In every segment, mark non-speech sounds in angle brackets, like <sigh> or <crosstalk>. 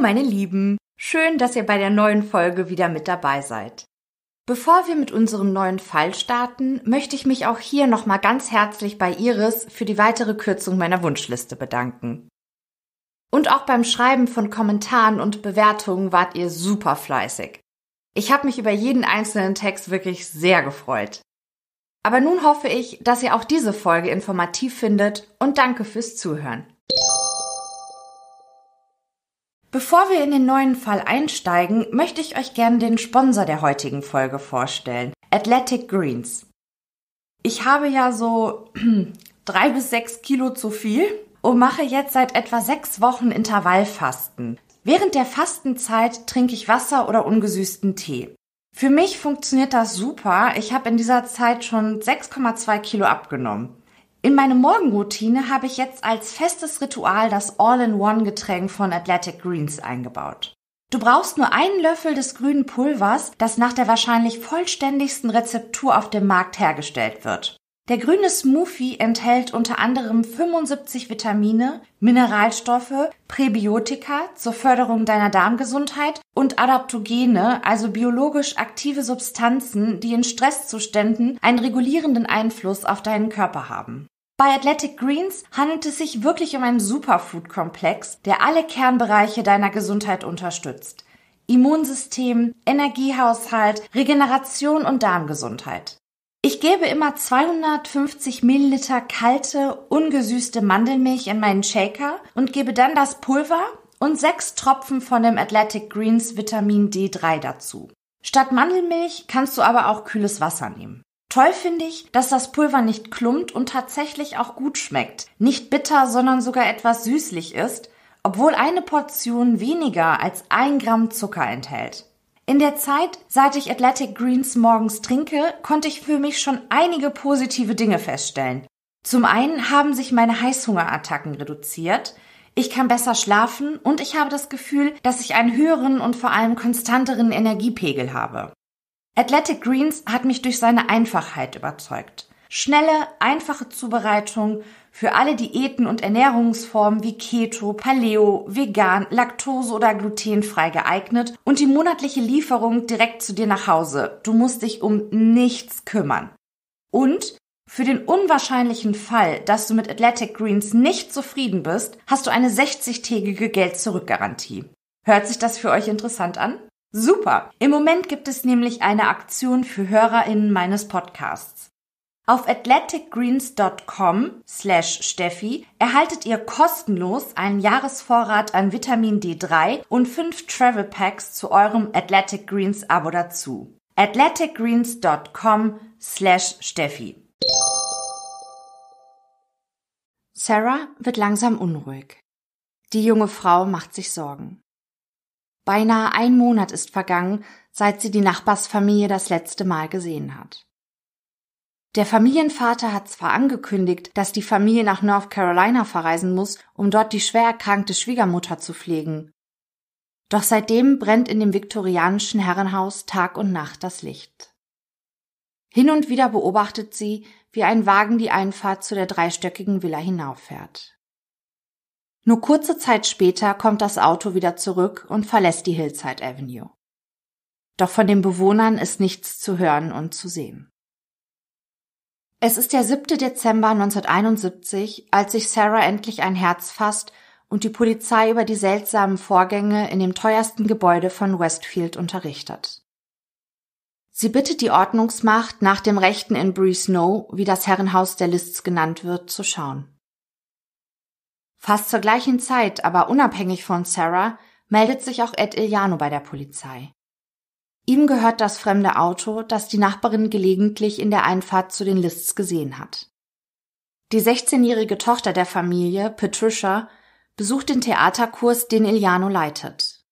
meine Lieben, schön, dass ihr bei der neuen Folge wieder mit dabei seid. Bevor wir mit unserem neuen Fall starten, möchte ich mich auch hier nochmal ganz herzlich bei Iris für die weitere Kürzung meiner Wunschliste bedanken. Und auch beim Schreiben von Kommentaren und Bewertungen wart ihr super fleißig. Ich habe mich über jeden einzelnen Text wirklich sehr gefreut. Aber nun hoffe ich, dass ihr auch diese Folge informativ findet und danke fürs Zuhören. Bevor wir in den neuen Fall einsteigen, möchte ich euch gerne den Sponsor der heutigen Folge vorstellen, Athletic Greens. Ich habe ja so <clears throat> drei bis sechs Kilo zu viel und mache jetzt seit etwa sechs Wochen Intervallfasten. Während der Fastenzeit trinke ich Wasser oder ungesüßten Tee. Für mich funktioniert das super. Ich habe in dieser Zeit schon 6,2 Kilo abgenommen. In meine Morgenroutine habe ich jetzt als festes Ritual das All-in-One-Getränk von Athletic Greens eingebaut. Du brauchst nur einen Löffel des grünen Pulvers, das nach der wahrscheinlich vollständigsten Rezeptur auf dem Markt hergestellt wird. Der grüne Smoothie enthält unter anderem 75 Vitamine, Mineralstoffe, Präbiotika zur Förderung deiner Darmgesundheit und Adaptogene, also biologisch aktive Substanzen, die in Stresszuständen einen regulierenden Einfluss auf deinen Körper haben. Bei Athletic Greens handelt es sich wirklich um einen Superfood-Komplex, der alle Kernbereiche deiner Gesundheit unterstützt. Immunsystem, Energiehaushalt, Regeneration und Darmgesundheit. Ich gebe immer 250 Milliliter kalte, ungesüßte Mandelmilch in meinen Shaker und gebe dann das Pulver und sechs Tropfen von dem Athletic Greens Vitamin D3 dazu. Statt Mandelmilch kannst du aber auch kühles Wasser nehmen. Toll finde ich, dass das Pulver nicht klumpt und tatsächlich auch gut schmeckt. Nicht bitter, sondern sogar etwas süßlich ist, obwohl eine Portion weniger als ein Gramm Zucker enthält. In der Zeit, seit ich Athletic Greens morgens trinke, konnte ich für mich schon einige positive Dinge feststellen. Zum einen haben sich meine Heißhungerattacken reduziert, ich kann besser schlafen und ich habe das Gefühl, dass ich einen höheren und vor allem konstanteren Energiepegel habe. Athletic Greens hat mich durch seine Einfachheit überzeugt. Schnelle, einfache Zubereitung, für alle Diäten und Ernährungsformen wie Keto, Paleo, Vegan, Laktose oder glutenfrei geeignet und die monatliche Lieferung direkt zu dir nach Hause. Du musst dich um nichts kümmern. Und für den unwahrscheinlichen Fall, dass du mit Athletic Greens nicht zufrieden bist, hast du eine 60-tägige Geld-Zurück-Garantie. Hört sich das für euch interessant an? Super! Im Moment gibt es nämlich eine Aktion für HörerInnen meines Podcasts. Auf athleticgreens.com slash Steffi erhaltet ihr kostenlos einen Jahresvorrat an Vitamin D3 und fünf Travel Packs zu eurem Athletic Greens Abo dazu. athleticgreens.com slash Steffi. Sarah wird langsam unruhig. Die junge Frau macht sich Sorgen. Beinahe ein Monat ist vergangen, seit sie die Nachbarsfamilie das letzte Mal gesehen hat. Der Familienvater hat zwar angekündigt, dass die Familie nach North Carolina verreisen muss, um dort die schwer erkrankte Schwiegermutter zu pflegen. Doch seitdem brennt in dem viktorianischen Herrenhaus Tag und Nacht das Licht. Hin und wieder beobachtet sie, wie ein Wagen die Einfahrt zu der dreistöckigen Villa hinauffährt. Nur kurze Zeit später kommt das Auto wieder zurück und verlässt die Hillside Avenue. Doch von den Bewohnern ist nichts zu hören und zu sehen. Es ist der 7. Dezember 1971, als sich Sarah endlich ein Herz fasst und die Polizei über die seltsamen Vorgänge in dem teuersten Gebäude von Westfield unterrichtet. Sie bittet die Ordnungsmacht, nach dem Rechten in Bree Snow, wie das Herrenhaus der Lists genannt wird, zu schauen. Fast zur gleichen Zeit, aber unabhängig von Sarah, meldet sich auch Ed Iliano bei der Polizei. Ihm gehört das fremde Auto, das die Nachbarin gelegentlich in der Einfahrt zu den Lists gesehen hat. Die 16-jährige Tochter der Familie, Patricia, besucht den Theaterkurs, den Iliano leitet.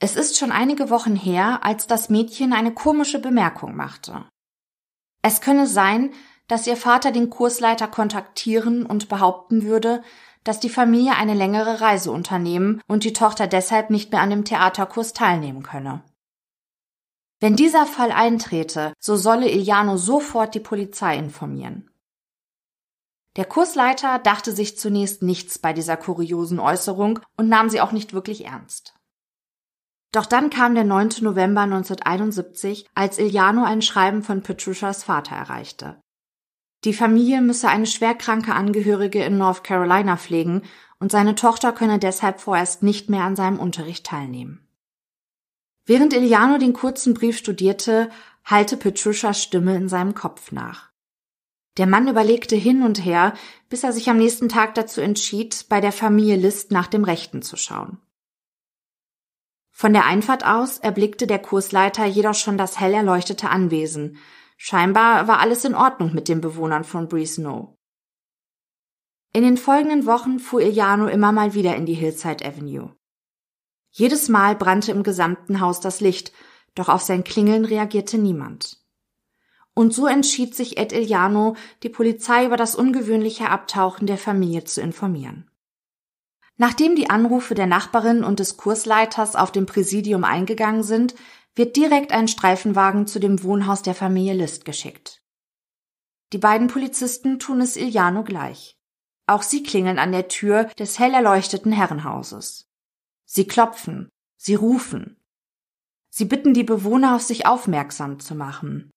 Es ist schon einige Wochen her, als das Mädchen eine komische Bemerkung machte. Es könne sein, dass ihr Vater den Kursleiter kontaktieren und behaupten würde, dass die Familie eine längere Reise unternehmen und die Tochter deshalb nicht mehr an dem Theaterkurs teilnehmen könne. Wenn dieser Fall eintrete, so solle Iliano sofort die Polizei informieren. Der Kursleiter dachte sich zunächst nichts bei dieser kuriosen Äußerung und nahm sie auch nicht wirklich ernst. Doch dann kam der 9. November 1971, als Iliano ein Schreiben von Patricias Vater erreichte. Die Familie müsse eine schwerkranke Angehörige in North Carolina pflegen und seine Tochter könne deshalb vorerst nicht mehr an seinem Unterricht teilnehmen. Während Iliano den kurzen Brief studierte, hallte Patricias Stimme in seinem Kopf nach. Der Mann überlegte hin und her, bis er sich am nächsten Tag dazu entschied, bei der Familie List nach dem Rechten zu schauen. Von der Einfahrt aus erblickte der Kursleiter jedoch schon das hell erleuchtete Anwesen. Scheinbar war alles in Ordnung mit den Bewohnern von Breesno. In den folgenden Wochen fuhr Iliano immer mal wieder in die Hillside Avenue. Jedes Mal brannte im gesamten Haus das Licht, doch auf sein Klingeln reagierte niemand. Und so entschied sich Ed Iliano, die Polizei über das ungewöhnliche Abtauchen der Familie zu informieren. Nachdem die Anrufe der Nachbarin und des Kursleiters auf dem Präsidium eingegangen sind, wird direkt ein Streifenwagen zu dem Wohnhaus der Familie List geschickt. Die beiden Polizisten tun es Iliano gleich. Auch sie klingeln an der Tür des hell erleuchteten Herrenhauses. Sie klopfen, sie rufen. Sie bitten die Bewohner, auf sich aufmerksam zu machen.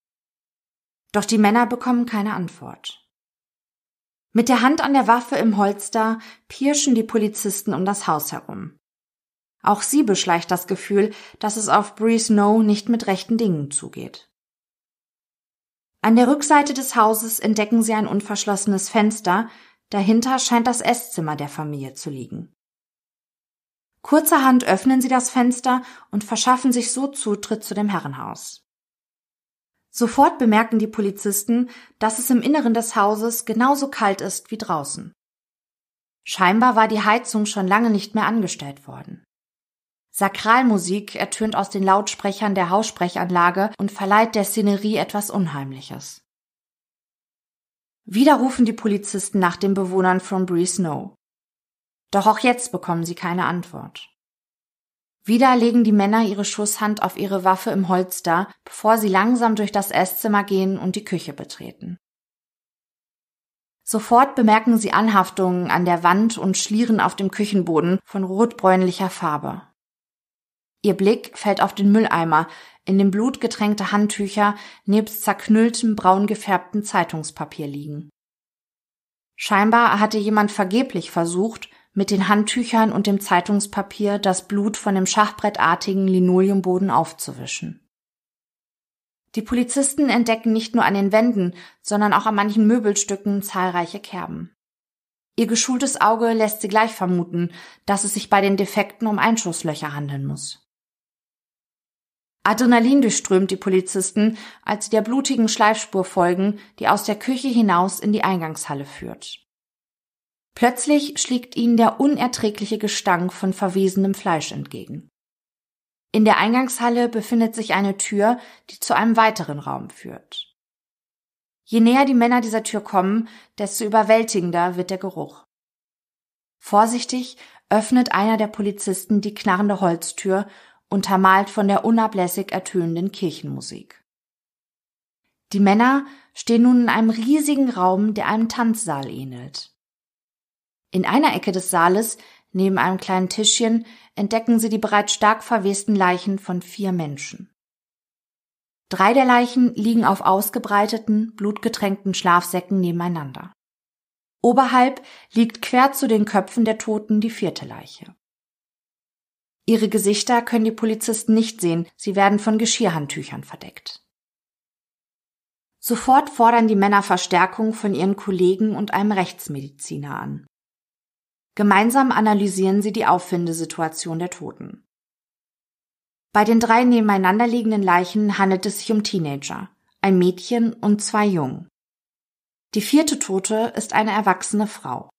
Doch die Männer bekommen keine Antwort. Mit der Hand an der Waffe im Holster pirschen die Polizisten um das Haus herum. Auch sie beschleicht das Gefühl, dass es auf Breeze No nicht mit rechten Dingen zugeht. An der Rückseite des Hauses entdecken sie ein unverschlossenes Fenster, dahinter scheint das Esszimmer der Familie zu liegen. Kurzerhand öffnen sie das Fenster und verschaffen sich so Zutritt zu dem Herrenhaus. Sofort bemerken die Polizisten, dass es im Inneren des Hauses genauso kalt ist wie draußen. Scheinbar war die Heizung schon lange nicht mehr angestellt worden. Sakralmusik ertönt aus den Lautsprechern der Haussprechanlage und verleiht der Szenerie etwas Unheimliches. Wieder rufen die Polizisten nach den Bewohnern von Bree Snow. Doch auch jetzt bekommen sie keine Antwort. Wieder legen die Männer ihre Schusshand auf ihre Waffe im Holster, bevor sie langsam durch das Esszimmer gehen und die Küche betreten. Sofort bemerken sie Anhaftungen an der Wand und Schlieren auf dem Küchenboden von rotbräunlicher Farbe. Ihr Blick fällt auf den Mülleimer, in dem blutgetränkte Handtücher nebst zerknülltem braun gefärbten Zeitungspapier liegen. Scheinbar hatte jemand vergeblich versucht, mit den Handtüchern und dem Zeitungspapier das Blut von dem schachbrettartigen Linoleumboden aufzuwischen. Die Polizisten entdecken nicht nur an den Wänden, sondern auch an manchen Möbelstücken zahlreiche Kerben. Ihr geschultes Auge lässt sie gleich vermuten, dass es sich bei den Defekten um Einschusslöcher handeln muss. Adrenalin durchströmt die Polizisten, als sie der blutigen Schleifspur folgen, die aus der Küche hinaus in die Eingangshalle führt. Plötzlich schlägt ihnen der unerträgliche Gestank von verwesenem Fleisch entgegen. In der Eingangshalle befindet sich eine Tür, die zu einem weiteren Raum führt. Je näher die Männer dieser Tür kommen, desto überwältigender wird der Geruch. Vorsichtig öffnet einer der Polizisten die knarrende Holztür, untermalt von der unablässig ertönenden Kirchenmusik. Die Männer stehen nun in einem riesigen Raum, der einem Tanzsaal ähnelt. In einer Ecke des Saales, neben einem kleinen Tischchen, entdecken sie die bereits stark verwesten Leichen von vier Menschen. Drei der Leichen liegen auf ausgebreiteten, blutgetränkten Schlafsäcken nebeneinander. Oberhalb liegt quer zu den Köpfen der Toten die vierte Leiche. Ihre Gesichter können die Polizisten nicht sehen, sie werden von Geschirrhandtüchern verdeckt. Sofort fordern die Männer Verstärkung von ihren Kollegen und einem Rechtsmediziner an. Gemeinsam analysieren sie die Auffindesituation der Toten. Bei den drei nebeneinander liegenden Leichen handelt es sich um Teenager, ein Mädchen und zwei Jungen. Die vierte Tote ist eine erwachsene Frau.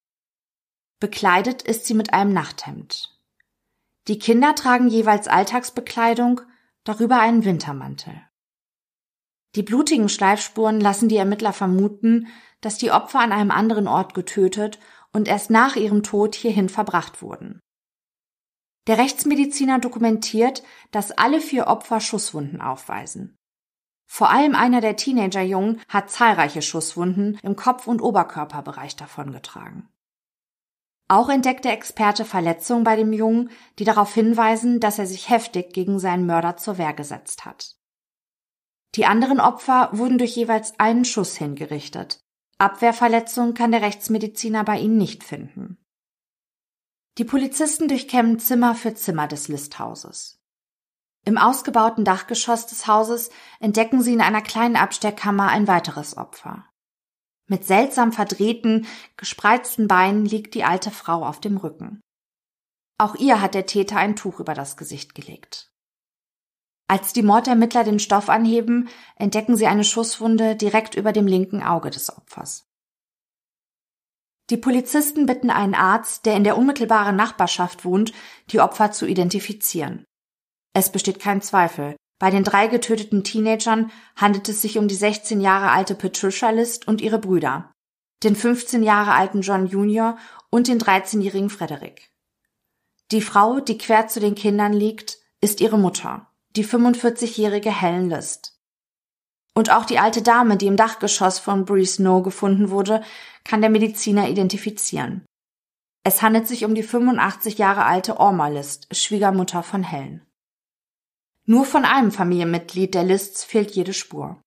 Bekleidet ist sie mit einem Nachthemd. Die Kinder tragen jeweils Alltagsbekleidung, darüber einen Wintermantel. Die blutigen Schleifspuren lassen die Ermittler vermuten, dass die Opfer an einem anderen Ort getötet und erst nach ihrem Tod hierhin verbracht wurden. Der Rechtsmediziner dokumentiert, dass alle vier Opfer Schusswunden aufweisen. Vor allem einer der Teenagerjungen hat zahlreiche Schusswunden im Kopf- und Oberkörperbereich davongetragen. Auch entdeckt der Experte Verletzungen bei dem Jungen, die darauf hinweisen, dass er sich heftig gegen seinen Mörder zur Wehr gesetzt hat. Die anderen Opfer wurden durch jeweils einen Schuss hingerichtet. Abwehrverletzungen kann der Rechtsmediziner bei ihnen nicht finden. Die Polizisten durchkämmen Zimmer für Zimmer des Listhauses. Im ausgebauten Dachgeschoss des Hauses entdecken sie in einer kleinen Abstellkammer ein weiteres Opfer. Mit seltsam verdrehten, gespreizten Beinen liegt die alte Frau auf dem Rücken. Auch ihr hat der Täter ein Tuch über das Gesicht gelegt. Als die Mordermittler den Stoff anheben, entdecken sie eine Schusswunde direkt über dem linken Auge des Opfers. Die Polizisten bitten einen Arzt, der in der unmittelbaren Nachbarschaft wohnt, die Opfer zu identifizieren. Es besteht kein Zweifel. Bei den drei getöteten Teenagern handelt es sich um die 16 Jahre alte Patricia List und ihre Brüder, den 15 Jahre alten John Jr. und den 13-jährigen Frederick. Die Frau, die quer zu den Kindern liegt, ist ihre Mutter, die 45-jährige Helen List. Und auch die alte Dame, die im Dachgeschoss von Breeze Snow gefunden wurde, kann der Mediziner identifizieren. Es handelt sich um die 85 Jahre alte Orma List, Schwiegermutter von Helen. Nur von einem Familienmitglied der Lists fehlt jede Spur.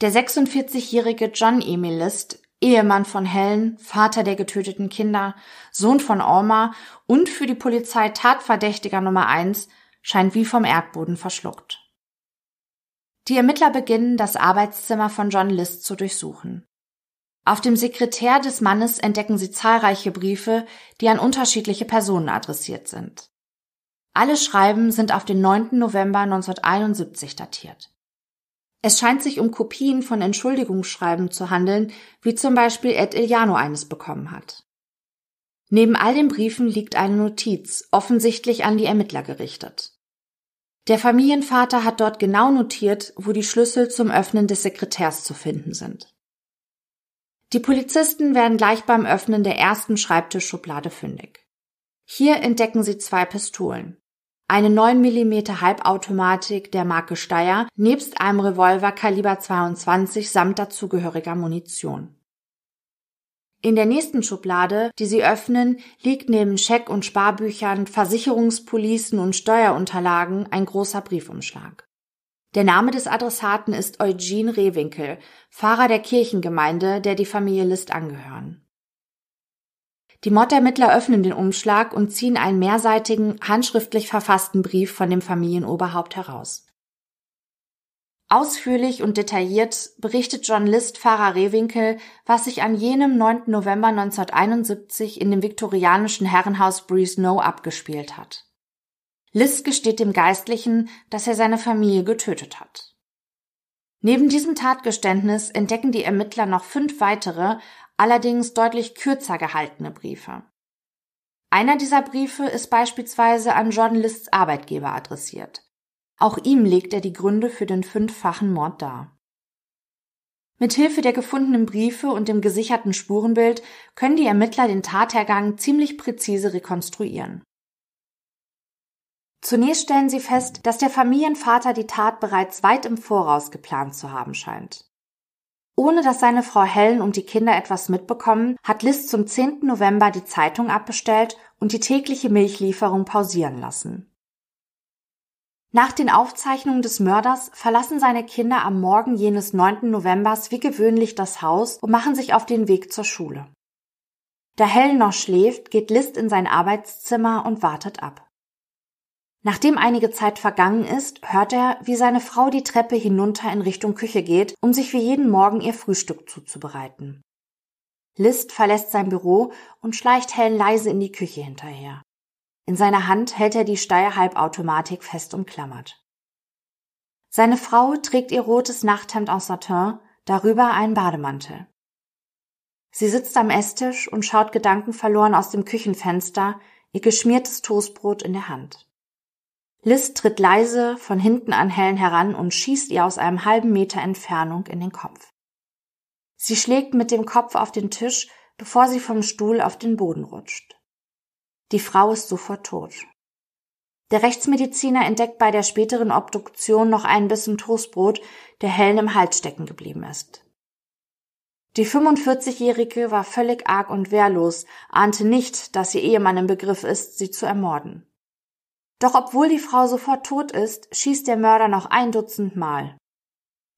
Der 46-jährige John Emil List, Ehemann von Helen, Vater der getöteten Kinder, Sohn von Orma und für die Polizei Tatverdächtiger Nummer eins, scheint wie vom Erdboden verschluckt. Die Ermittler beginnen, das Arbeitszimmer von John List zu durchsuchen. Auf dem Sekretär des Mannes entdecken sie zahlreiche Briefe, die an unterschiedliche Personen adressiert sind. Alle Schreiben sind auf den 9. November 1971 datiert. Es scheint sich um Kopien von Entschuldigungsschreiben zu handeln, wie zum Beispiel Ed Iliano eines bekommen hat. Neben all den Briefen liegt eine Notiz, offensichtlich an die Ermittler gerichtet. Der Familienvater hat dort genau notiert, wo die Schlüssel zum Öffnen des Sekretärs zu finden sind. Die Polizisten werden gleich beim Öffnen der ersten Schreibtischschublade fündig. Hier entdecken sie zwei Pistolen eine 9 mm Halbautomatik der Marke Steyr nebst einem Revolver Kaliber 22 samt dazugehöriger Munition. In der nächsten Schublade, die sie öffnen, liegt neben Scheck- und Sparbüchern, Versicherungspolicen und Steuerunterlagen ein großer Briefumschlag. Der Name des Adressaten ist Eugene Rehwinkel, Pfarrer der Kirchengemeinde, der die Familie List angehören. Die Morddermittler öffnen den Umschlag und ziehen einen mehrseitigen, handschriftlich verfassten Brief von dem Familienoberhaupt heraus. Ausführlich und detailliert berichtet John List Pfarrer Rehwinkel, was sich an jenem 9. November 1971 in dem viktorianischen Herrenhaus Breeze No abgespielt hat. List gesteht dem Geistlichen, dass er seine Familie getötet hat. Neben diesem Tatgeständnis entdecken die Ermittler noch fünf weitere, allerdings deutlich kürzer gehaltene Briefe. Einer dieser Briefe ist beispielsweise an John Lists Arbeitgeber adressiert. Auch ihm legt er die Gründe für den fünffachen Mord dar. Mithilfe der gefundenen Briefe und dem gesicherten Spurenbild können die Ermittler den Tathergang ziemlich präzise rekonstruieren. Zunächst stellen sie fest, dass der Familienvater die Tat bereits weit im Voraus geplant zu haben scheint. Ohne dass seine Frau Helen und die Kinder etwas mitbekommen, hat Liz zum 10. November die Zeitung abbestellt und die tägliche Milchlieferung pausieren lassen. Nach den Aufzeichnungen des Mörders verlassen seine Kinder am Morgen jenes 9. Novembers wie gewöhnlich das Haus und machen sich auf den Weg zur Schule. Da Helen noch schläft, geht List in sein Arbeitszimmer und wartet ab. Nachdem einige Zeit vergangen ist, hört er, wie seine Frau die Treppe hinunter in Richtung Küche geht, um sich wie jeden Morgen ihr Frühstück zuzubereiten. List verlässt sein Büro und schleicht Helen leise in die Küche hinterher. In seiner Hand hält er die Steyr-Halbautomatik fest umklammert. Seine Frau trägt ihr rotes Nachthemd aus Satin, darüber einen Bademantel. Sie sitzt am Esstisch und schaut gedankenverloren aus dem Küchenfenster, ihr geschmiertes Toastbrot in der Hand. Liz tritt leise von hinten an Helen heran und schießt ihr aus einem halben Meter Entfernung in den Kopf. Sie schlägt mit dem Kopf auf den Tisch, bevor sie vom Stuhl auf den Boden rutscht. Die Frau ist sofort tot. Der Rechtsmediziner entdeckt bei der späteren Obduktion noch einen Bissen Toastbrot, der Helen im Hals stecken geblieben ist. Die 45-Jährige war völlig arg und wehrlos, ahnte nicht, dass ihr Ehemann im Begriff ist, sie zu ermorden. Doch obwohl die Frau sofort tot ist, schießt der Mörder noch ein Dutzend Mal.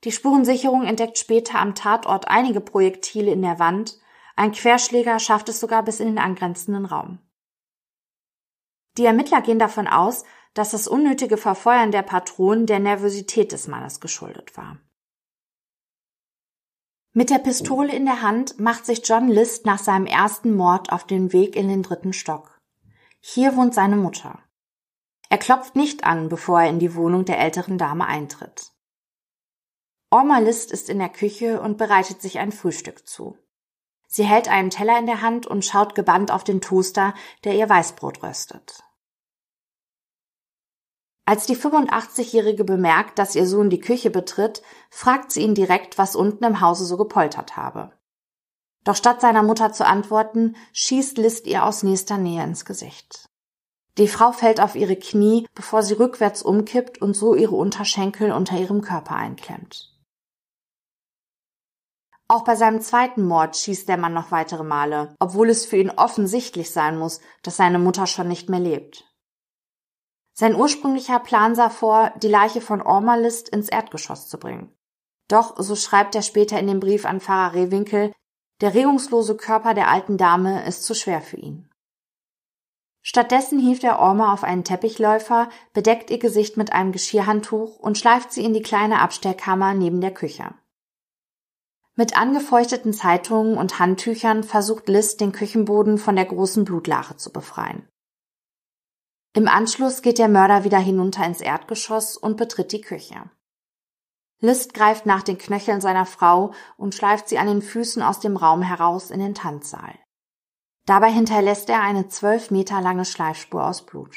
Die Spurensicherung entdeckt später am Tatort einige Projektile in der Wand, ein Querschläger schafft es sogar bis in den angrenzenden Raum. Die Ermittler gehen davon aus, dass das unnötige Verfeuern der Patronen der Nervosität des Mannes geschuldet war. Mit der Pistole in der Hand macht sich John List nach seinem ersten Mord auf den Weg in den dritten Stock. Hier wohnt seine Mutter. Er klopft nicht an, bevor er in die Wohnung der älteren Dame eintritt. Orma List ist in der Küche und bereitet sich ein Frühstück zu. Sie hält einen Teller in der Hand und schaut gebannt auf den Toaster, der ihr Weißbrot röstet. Als die 85-Jährige bemerkt, dass ihr Sohn die Küche betritt, fragt sie ihn direkt, was unten im Hause so gepoltert habe. Doch statt seiner Mutter zu antworten, schießt List ihr aus nächster Nähe ins Gesicht. Die Frau fällt auf ihre Knie, bevor sie rückwärts umkippt und so ihre Unterschenkel unter ihrem Körper einklemmt. Auch bei seinem zweiten Mord schießt der Mann noch weitere Male, obwohl es für ihn offensichtlich sein muss, dass seine Mutter schon nicht mehr lebt. Sein ursprünglicher Plan sah vor, die Leiche von Ormalist ins Erdgeschoss zu bringen. Doch, so schreibt er später in dem Brief an Pfarrer Rehwinkel, der regungslose Körper der alten Dame ist zu schwer für ihn. Stattdessen hieft er Orma auf einen Teppichläufer, bedeckt ihr Gesicht mit einem Geschirrhandtuch und schleift sie in die kleine Abstellkammer neben der Küche. Mit angefeuchteten Zeitungen und Handtüchern versucht Liz, den Küchenboden von der großen Blutlache zu befreien. Im Anschluss geht der Mörder wieder hinunter ins Erdgeschoss und betritt die Küche. List greift nach den Knöcheln seiner Frau und schleift sie an den Füßen aus dem Raum heraus in den Tanzsaal. Dabei hinterlässt er eine zwölf Meter lange Schleifspur aus Blut.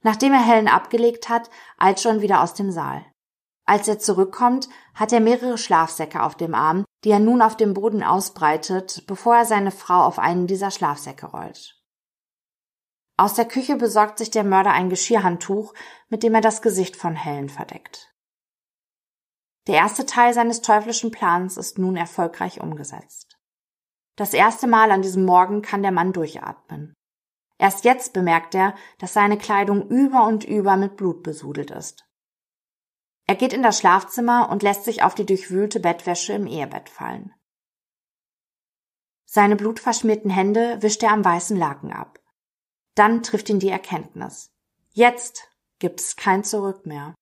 Nachdem er Helen abgelegt hat, eilt John wieder aus dem Saal. Als er zurückkommt, hat er mehrere Schlafsäcke auf dem Arm, die er nun auf dem Boden ausbreitet, bevor er seine Frau auf einen dieser Schlafsäcke rollt. Aus der Küche besorgt sich der Mörder ein Geschirrhandtuch, mit dem er das Gesicht von Helen verdeckt. Der erste Teil seines teuflischen Plans ist nun erfolgreich umgesetzt. Das erste Mal an diesem Morgen kann der Mann durchatmen. Erst jetzt bemerkt er, dass seine Kleidung über und über mit Blut besudelt ist. Er geht in das Schlafzimmer und lässt sich auf die durchwühlte Bettwäsche im Ehebett fallen. Seine blutverschmierten Hände wischt er am weißen Laken ab. Dann trifft ihn die Erkenntnis. Jetzt gibt es kein Zurück mehr.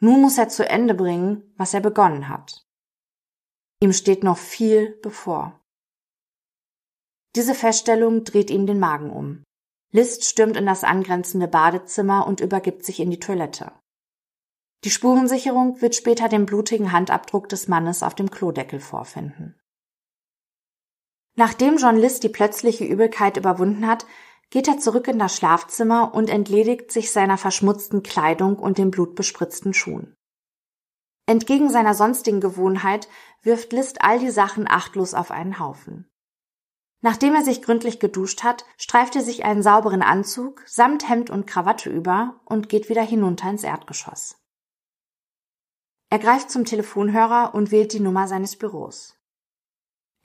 Nun muss er zu Ende bringen, was er begonnen hat. Ihm steht noch viel bevor. Diese Feststellung dreht ihm den Magen um. List stürmt in das angrenzende Badezimmer und übergibt sich in die Toilette. Die Spurensicherung wird später den blutigen Handabdruck des Mannes auf dem Klodeckel vorfinden. Nachdem John List die plötzliche Übelkeit überwunden hat, geht er zurück in das Schlafzimmer und entledigt sich seiner verschmutzten Kleidung und den blutbespritzten Schuhen. Entgegen seiner sonstigen Gewohnheit wirft List all die Sachen achtlos auf einen Haufen. Nachdem er sich gründlich geduscht hat, streift er sich einen sauberen Anzug samt Hemd und Krawatte über und geht wieder hinunter ins Erdgeschoss. Er greift zum Telefonhörer und wählt die Nummer seines Büros.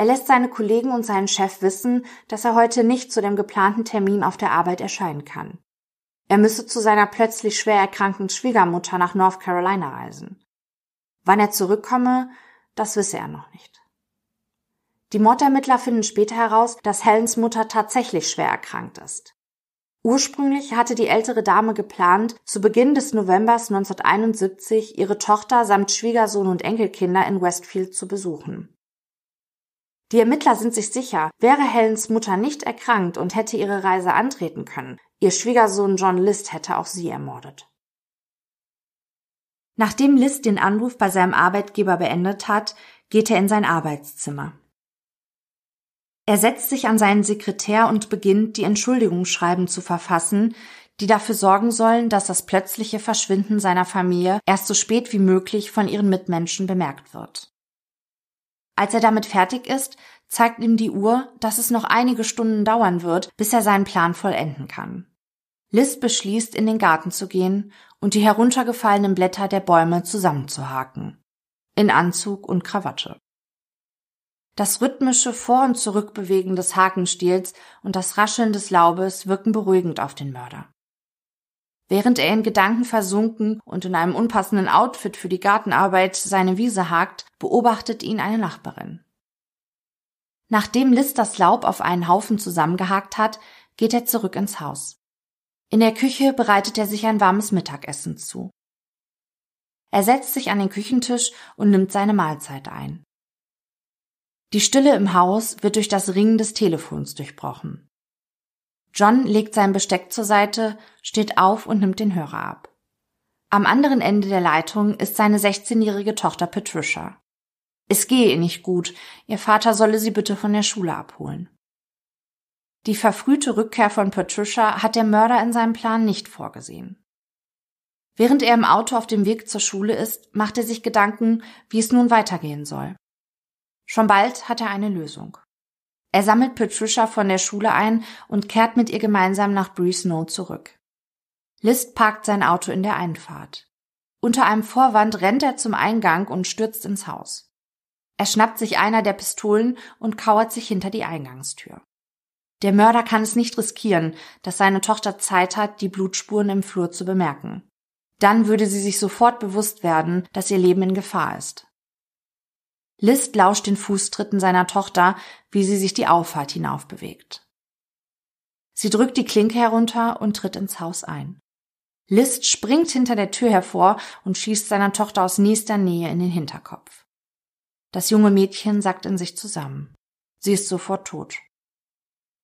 Er lässt seine Kollegen und seinen Chef wissen, dass er heute nicht zu dem geplanten Termin auf der Arbeit erscheinen kann. Er müsse zu seiner plötzlich schwer erkrankten Schwiegermutter nach North Carolina reisen. Wann er zurückkomme, das wisse er noch nicht. Die Mordermittler finden später heraus, dass Helens Mutter tatsächlich schwer erkrankt ist. Ursprünglich hatte die ältere Dame geplant, zu Beginn des Novembers 1971 ihre Tochter samt Schwiegersohn und Enkelkinder in Westfield zu besuchen. Die Ermittler sind sich sicher, wäre Helens Mutter nicht erkrankt und hätte ihre Reise antreten können, ihr Schwiegersohn John List hätte auch sie ermordet. Nachdem List den Anruf bei seinem Arbeitgeber beendet hat, geht er in sein Arbeitszimmer. Er setzt sich an seinen Sekretär und beginnt, die Entschuldigungsschreiben zu verfassen, die dafür sorgen sollen, dass das plötzliche Verschwinden seiner Familie erst so spät wie möglich von ihren Mitmenschen bemerkt wird. Als er damit fertig ist, zeigt ihm die Uhr, dass es noch einige Stunden dauern wird, bis er seinen Plan vollenden kann. Liz beschließt, in den Garten zu gehen und die heruntergefallenen Blätter der Bäume zusammenzuhaken. In Anzug und Krawatte. Das rhythmische Vor- und Zurückbewegen des Hakenstiels und das Rascheln des Laubes wirken beruhigend auf den Mörder. Während er in Gedanken versunken und in einem unpassenden Outfit für die Gartenarbeit seine Wiese hakt, beobachtet ihn eine Nachbarin. Nachdem Liz das Laub auf einen Haufen zusammengehakt hat, geht er zurück ins Haus. In der Küche bereitet er sich ein warmes Mittagessen zu. Er setzt sich an den Küchentisch und nimmt seine Mahlzeit ein. Die Stille im Haus wird durch das Ringen des Telefons durchbrochen. John legt sein Besteck zur Seite, steht auf und nimmt den Hörer ab. Am anderen Ende der Leitung ist seine 16-jährige Tochter Patricia. Es gehe ihr nicht gut, ihr Vater solle sie bitte von der Schule abholen. Die verfrühte Rückkehr von Patricia hat der Mörder in seinem Plan nicht vorgesehen. Während er im Auto auf dem Weg zur Schule ist, macht er sich Gedanken, wie es nun weitergehen soll. Schon bald hat er eine Lösung. Er sammelt Patricia von der Schule ein und kehrt mit ihr gemeinsam nach Breeze Snow zurück. List parkt sein Auto in der Einfahrt. Unter einem Vorwand rennt er zum Eingang und stürzt ins Haus. Er schnappt sich einer der Pistolen und kauert sich hinter die Eingangstür. Der Mörder kann es nicht riskieren, dass seine Tochter Zeit hat, die Blutspuren im Flur zu bemerken. Dann würde sie sich sofort bewusst werden, dass ihr Leben in Gefahr ist. List lauscht den Fußtritten seiner Tochter, wie sie sich die Auffahrt hinauf bewegt. Sie drückt die Klinke herunter und tritt ins Haus ein. List springt hinter der Tür hervor und schießt seiner Tochter aus nächster Nähe in den Hinterkopf. Das junge Mädchen sackt in sich zusammen. Sie ist sofort tot.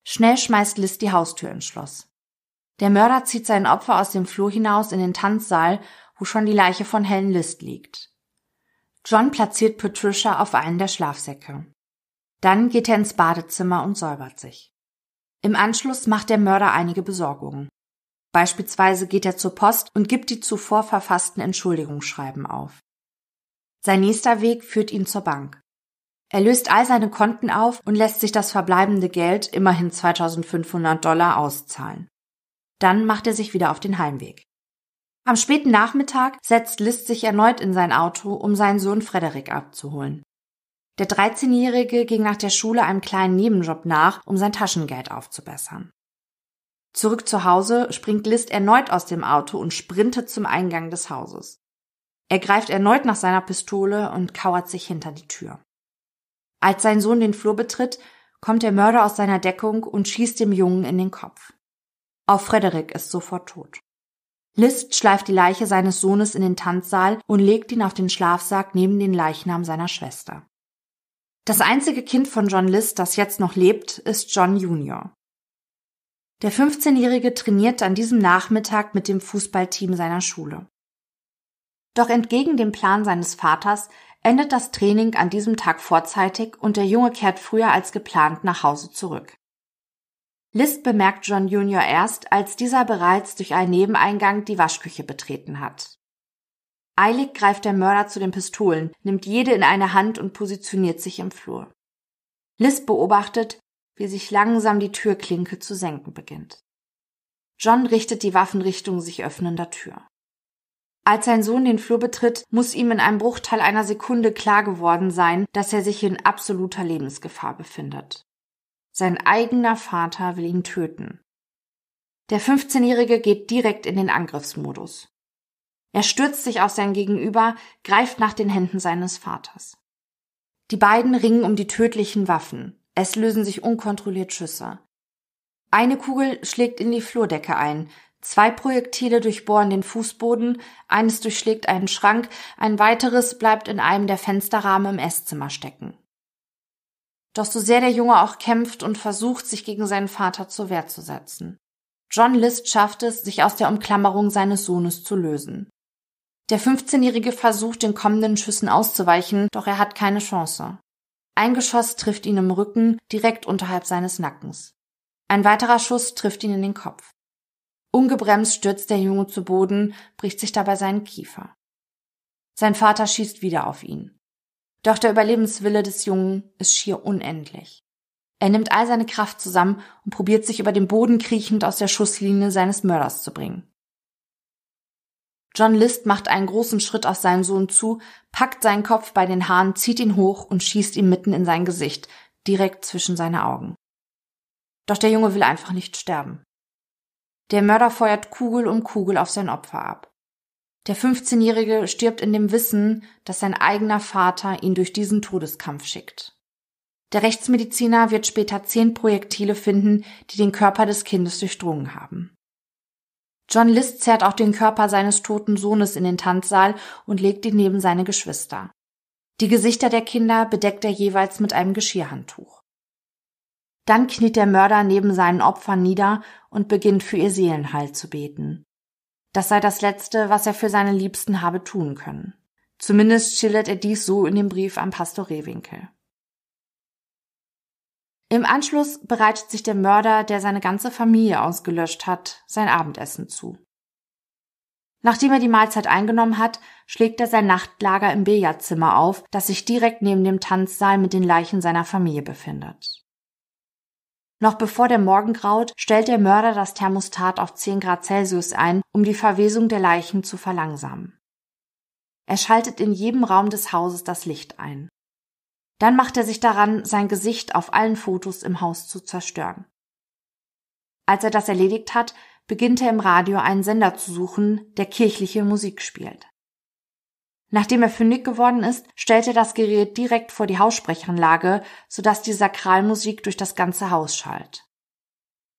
Schnell schmeißt Liz die Haustür ins Schloss. Der Mörder zieht sein Opfer aus dem Flur hinaus in den Tanzsaal, wo schon die Leiche von Helen List liegt. John platziert Patricia auf einen der Schlafsäcke. Dann geht er ins Badezimmer und säubert sich. Im Anschluss macht der Mörder einige Besorgungen. Beispielsweise geht er zur Post und gibt die zuvor verfassten Entschuldigungsschreiben auf. Sein nächster Weg führt ihn zur Bank. Er löst all seine Konten auf und lässt sich das verbleibende Geld, immerhin 2500 Dollar, auszahlen. Dann macht er sich wieder auf den Heimweg. Am späten Nachmittag setzt List sich erneut in sein Auto, um seinen Sohn Frederik abzuholen. Der 13-Jährige ging nach der Schule einem kleinen Nebenjob nach, um sein Taschengeld aufzubessern. Zurück zu Hause springt List erneut aus dem Auto und sprintet zum Eingang des Hauses. Er greift erneut nach seiner Pistole und kauert sich hinter die Tür. Als sein Sohn den Flur betritt, kommt der Mörder aus seiner Deckung und schießt dem Jungen in den Kopf. Auch Frederik ist sofort tot. List schleift die Leiche seines Sohnes in den Tanzsaal und legt ihn auf den Schlafsack neben den Leichnam seiner Schwester. Das einzige Kind von John List, das jetzt noch lebt, ist John Jr. Der 15-Jährige trainiert an diesem Nachmittag mit dem Fußballteam seiner Schule. Doch entgegen dem Plan seines Vaters endet das Training an diesem Tag vorzeitig und der Junge kehrt früher als geplant nach Hause zurück. List bemerkt John Jr. erst, als dieser bereits durch einen Nebeneingang die Waschküche betreten hat. Eilig greift der Mörder zu den Pistolen, nimmt jede in eine Hand und positioniert sich im Flur. List beobachtet, wie sich langsam die Türklinke zu senken beginnt. John richtet die Waffen Richtung sich öffnender Tür. Als sein Sohn den Flur betritt, muss ihm in einem Bruchteil einer Sekunde klar geworden sein, dass er sich in absoluter Lebensgefahr befindet. Sein eigener Vater will ihn töten. Der 15-Jährige geht direkt in den Angriffsmodus. Er stürzt sich auf sein Gegenüber, greift nach den Händen seines Vaters. Die beiden ringen um die tödlichen Waffen. Es lösen sich unkontrolliert Schüsse. Eine Kugel schlägt in die Flurdecke ein, Zwei Projektile durchbohren den Fußboden, eines durchschlägt einen Schrank, ein weiteres bleibt in einem der Fensterrahmen im Esszimmer stecken. Doch so sehr der Junge auch kämpft und versucht, sich gegen seinen Vater zur Wehr zu setzen. John List schafft es, sich aus der Umklammerung seines Sohnes zu lösen. Der 15-Jährige versucht, den kommenden Schüssen auszuweichen, doch er hat keine Chance. Ein Geschoss trifft ihn im Rücken, direkt unterhalb seines Nackens. Ein weiterer Schuss trifft ihn in den Kopf. Ungebremst stürzt der Junge zu Boden, bricht sich dabei seinen Kiefer. Sein Vater schießt wieder auf ihn. Doch der Überlebenswille des Jungen ist schier unendlich. Er nimmt all seine Kraft zusammen und probiert sich über den Boden kriechend aus der Schusslinie seines Mörders zu bringen. John List macht einen großen Schritt auf seinen Sohn zu, packt seinen Kopf bei den Haaren, zieht ihn hoch und schießt ihm mitten in sein Gesicht, direkt zwischen seine Augen. Doch der Junge will einfach nicht sterben. Der Mörder feuert Kugel um Kugel auf sein Opfer ab. Der 15-Jährige stirbt in dem Wissen, dass sein eigener Vater ihn durch diesen Todeskampf schickt. Der Rechtsmediziner wird später zehn Projektile finden, die den Körper des Kindes durchdrungen haben. John List zerrt auch den Körper seines toten Sohnes in den Tanzsaal und legt ihn neben seine Geschwister. Die Gesichter der Kinder bedeckt er jeweils mit einem Geschirrhandtuch. Dann kniet der Mörder neben seinen Opfern nieder und beginnt für ihr Seelenheil zu beten. Das sei das Letzte, was er für seine Liebsten habe tun können. Zumindest schildert er dies so in dem Brief an Pastor Rehwinkel. Im Anschluss bereitet sich der Mörder, der seine ganze Familie ausgelöscht hat, sein Abendessen zu. Nachdem er die Mahlzeit eingenommen hat, schlägt er sein Nachtlager im Billardzimmer auf, das sich direkt neben dem Tanzsaal mit den Leichen seiner Familie befindet. Noch bevor der Morgen graut, stellt der Mörder das Thermostat auf 10 Grad Celsius ein, um die Verwesung der Leichen zu verlangsamen. Er schaltet in jedem Raum des Hauses das Licht ein. Dann macht er sich daran, sein Gesicht auf allen Fotos im Haus zu zerstören. Als er das erledigt hat, beginnt er im Radio einen Sender zu suchen, der kirchliche Musik spielt. Nachdem er fündig geworden ist, stellt er das Gerät direkt vor die Haussprechanlage, sodass die Sakralmusik durch das ganze Haus schallt.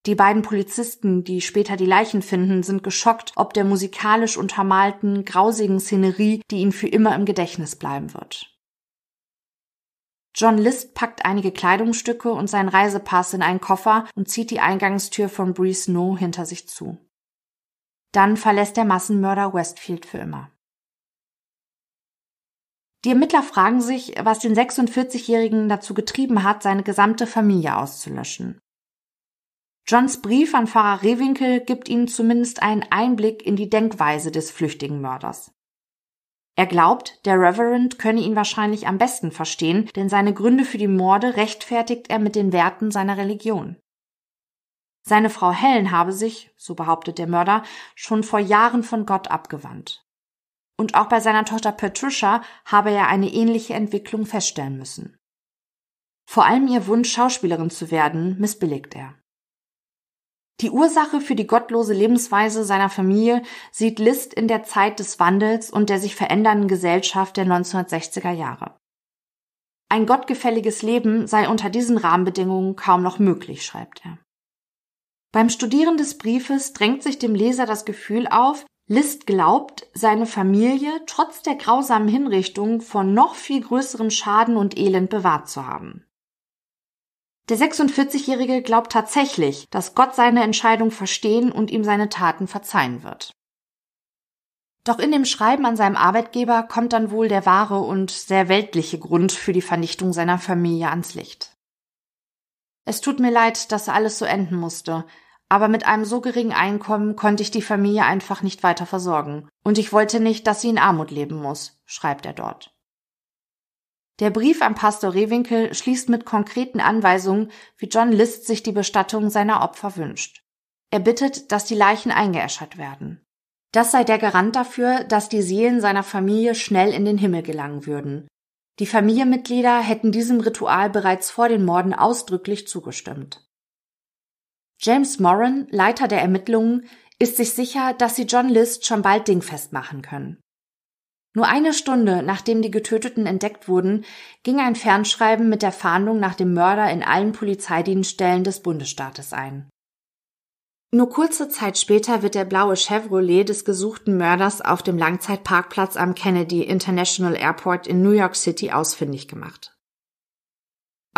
Die beiden Polizisten, die später die Leichen finden, sind geschockt, ob der musikalisch untermalten, grausigen Szenerie, die ihnen für immer im Gedächtnis bleiben wird. John List packt einige Kleidungsstücke und seinen Reisepass in einen Koffer und zieht die Eingangstür von Breeze No hinter sich zu. Dann verlässt der Massenmörder Westfield für immer. Die Ermittler fragen sich, was den 46-Jährigen dazu getrieben hat, seine gesamte Familie auszulöschen. Johns Brief an Pfarrer Rehwinkel gibt ihnen zumindest einen Einblick in die Denkweise des flüchtigen Mörders. Er glaubt, der Reverend könne ihn wahrscheinlich am besten verstehen, denn seine Gründe für die Morde rechtfertigt er mit den Werten seiner Religion. Seine Frau Helen habe sich, so behauptet der Mörder, schon vor Jahren von Gott abgewandt. Und auch bei seiner Tochter Patricia habe er eine ähnliche Entwicklung feststellen müssen. Vor allem ihr Wunsch, Schauspielerin zu werden, missbilligt er. Die Ursache für die gottlose Lebensweise seiner Familie sieht List in der Zeit des Wandels und der sich verändernden Gesellschaft der 1960er Jahre. Ein gottgefälliges Leben sei unter diesen Rahmenbedingungen kaum noch möglich, schreibt er. Beim Studieren des Briefes drängt sich dem Leser das Gefühl auf, List glaubt, seine Familie trotz der grausamen Hinrichtung von noch viel größerem Schaden und Elend bewahrt zu haben. Der 46-Jährige glaubt tatsächlich, dass Gott seine Entscheidung verstehen und ihm seine Taten verzeihen wird. Doch in dem Schreiben an seinem Arbeitgeber kommt dann wohl der wahre und sehr weltliche Grund für die Vernichtung seiner Familie ans Licht. Es tut mir leid, dass alles so enden musste, aber mit einem so geringen Einkommen konnte ich die Familie einfach nicht weiter versorgen, und ich wollte nicht, dass sie in Armut leben muss, schreibt er dort. Der Brief an Pastor Rehwinkel schließt mit konkreten Anweisungen, wie John List sich die Bestattung seiner Opfer wünscht. Er bittet, dass die Leichen eingeäschert werden. Das sei der Garant dafür, dass die Seelen seiner Familie schnell in den Himmel gelangen würden. Die Familienmitglieder hätten diesem Ritual bereits vor den Morden ausdrücklich zugestimmt. James Moran, Leiter der Ermittlungen, ist sich sicher, dass sie John List schon bald dingfest machen können. Nur eine Stunde nachdem die Getöteten entdeckt wurden, ging ein Fernschreiben mit der Fahndung nach dem Mörder in allen Polizeidienststellen des Bundesstaates ein. Nur kurze Zeit später wird der blaue Chevrolet des gesuchten Mörders auf dem Langzeitparkplatz am Kennedy International Airport in New York City ausfindig gemacht.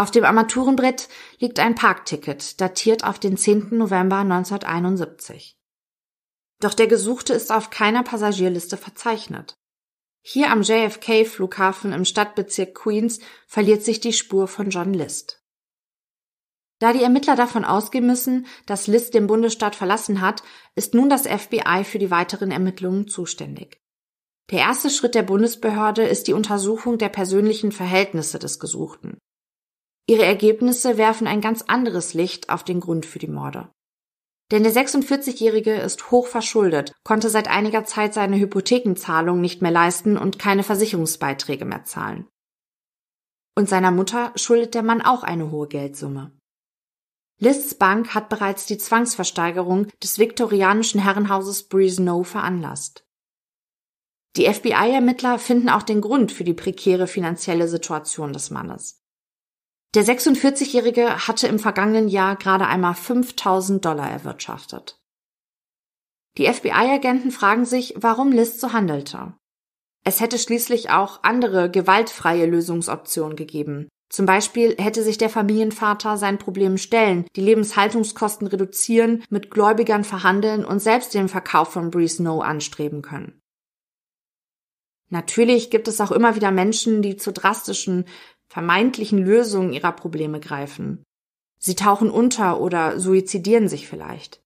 Auf dem Armaturenbrett liegt ein Parkticket, datiert auf den 10. November 1971. Doch der Gesuchte ist auf keiner Passagierliste verzeichnet. Hier am JFK-Flughafen im Stadtbezirk Queens verliert sich die Spur von John List. Da die Ermittler davon ausgehen müssen, dass List den Bundesstaat verlassen hat, ist nun das FBI für die weiteren Ermittlungen zuständig. Der erste Schritt der Bundesbehörde ist die Untersuchung der persönlichen Verhältnisse des Gesuchten. Ihre Ergebnisse werfen ein ganz anderes Licht auf den Grund für die Morde. Denn der 46-Jährige ist hoch verschuldet, konnte seit einiger Zeit seine Hypothekenzahlung nicht mehr leisten und keine Versicherungsbeiträge mehr zahlen. Und seiner Mutter schuldet der Mann auch eine hohe Geldsumme. Lists Bank hat bereits die Zwangsversteigerung des viktorianischen Herrenhauses Breesnow veranlasst. Die FBI-Ermittler finden auch den Grund für die prekäre finanzielle Situation des Mannes. Der 46-Jährige hatte im vergangenen Jahr gerade einmal 5000 Dollar erwirtschaftet. Die FBI-Agenten fragen sich, warum List so handelte. Es hätte schließlich auch andere gewaltfreie Lösungsoptionen gegeben. Zum Beispiel hätte sich der Familienvater seinen Problemen stellen, die Lebenshaltungskosten reduzieren, mit Gläubigern verhandeln und selbst den Verkauf von Bree Snow anstreben können. Natürlich gibt es auch immer wieder Menschen, die zu drastischen, vermeintlichen Lösungen ihrer Probleme greifen. Sie tauchen unter oder suizidieren sich vielleicht.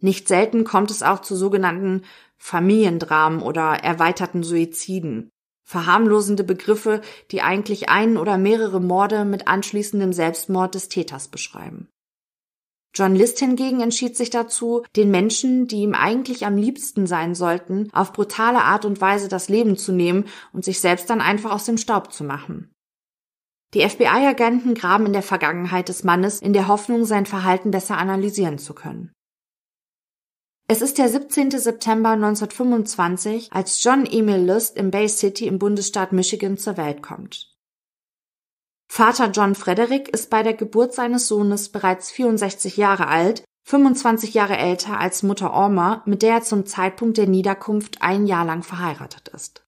Nicht selten kommt es auch zu sogenannten Familiendramen oder erweiterten Suiziden. Verharmlosende Begriffe, die eigentlich einen oder mehrere Morde mit anschließendem Selbstmord des Täters beschreiben. John List hingegen entschied sich dazu, den Menschen, die ihm eigentlich am liebsten sein sollten, auf brutale Art und Weise das Leben zu nehmen und sich selbst dann einfach aus dem Staub zu machen. Die FBI-Agenten graben in der Vergangenheit des Mannes in der Hoffnung, sein Verhalten besser analysieren zu können. Es ist der 17. September 1925, als John Emil Lust im Bay City im Bundesstaat Michigan zur Welt kommt. Vater John Frederick ist bei der Geburt seines Sohnes bereits 64 Jahre alt, 25 Jahre älter als Mutter Orma, mit der er zum Zeitpunkt der Niederkunft ein Jahr lang verheiratet ist.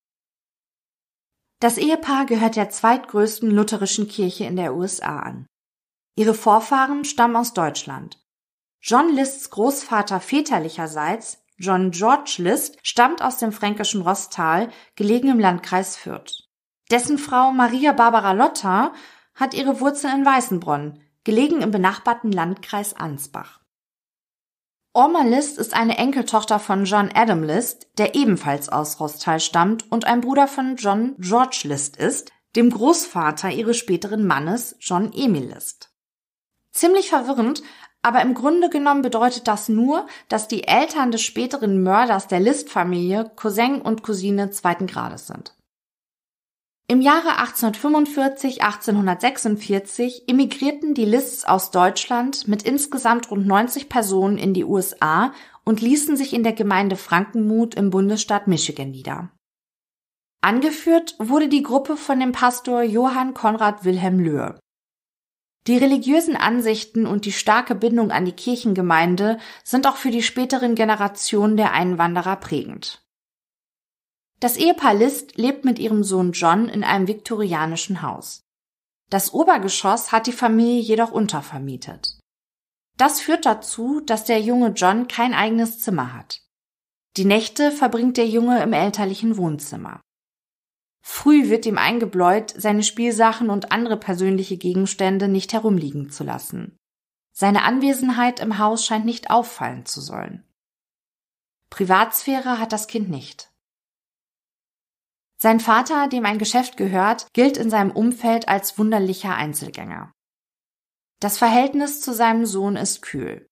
Das Ehepaar gehört der zweitgrößten lutherischen Kirche in der USA an. Ihre Vorfahren stammen aus Deutschland. John Lists Großvater väterlicherseits, John George List, stammt aus dem fränkischen Rosstal, gelegen im Landkreis Fürth. Dessen Frau Maria Barbara Lotta hat ihre Wurzeln in Weißenbronn, gelegen im benachbarten Landkreis Ansbach. Orma List ist eine Enkeltochter von John Adam List, der ebenfalls aus Rostal stammt und ein Bruder von John George List ist, dem Großvater ihres späteren Mannes John Emil List. Ziemlich verwirrend, aber im Grunde genommen bedeutet das nur, dass die Eltern des späteren Mörders der List-Familie Cousin und Cousine zweiten Grades sind. Im Jahre 1845, 1846 emigrierten die Lists aus Deutschland mit insgesamt rund 90 Personen in die USA und ließen sich in der Gemeinde Frankenmuth im Bundesstaat Michigan nieder. Angeführt wurde die Gruppe von dem Pastor Johann Konrad Wilhelm Löhe. Die religiösen Ansichten und die starke Bindung an die Kirchengemeinde sind auch für die späteren Generationen der Einwanderer prägend. Das Ehepaar List lebt mit ihrem Sohn John in einem viktorianischen Haus. Das Obergeschoss hat die Familie jedoch untervermietet. Das führt dazu, dass der junge John kein eigenes Zimmer hat. Die Nächte verbringt der Junge im elterlichen Wohnzimmer. Früh wird ihm eingebläut, seine Spielsachen und andere persönliche Gegenstände nicht herumliegen zu lassen. Seine Anwesenheit im Haus scheint nicht auffallen zu sollen. Privatsphäre hat das Kind nicht. Sein Vater, dem ein Geschäft gehört, gilt in seinem Umfeld als wunderlicher Einzelgänger. Das Verhältnis zu seinem Sohn ist kühl.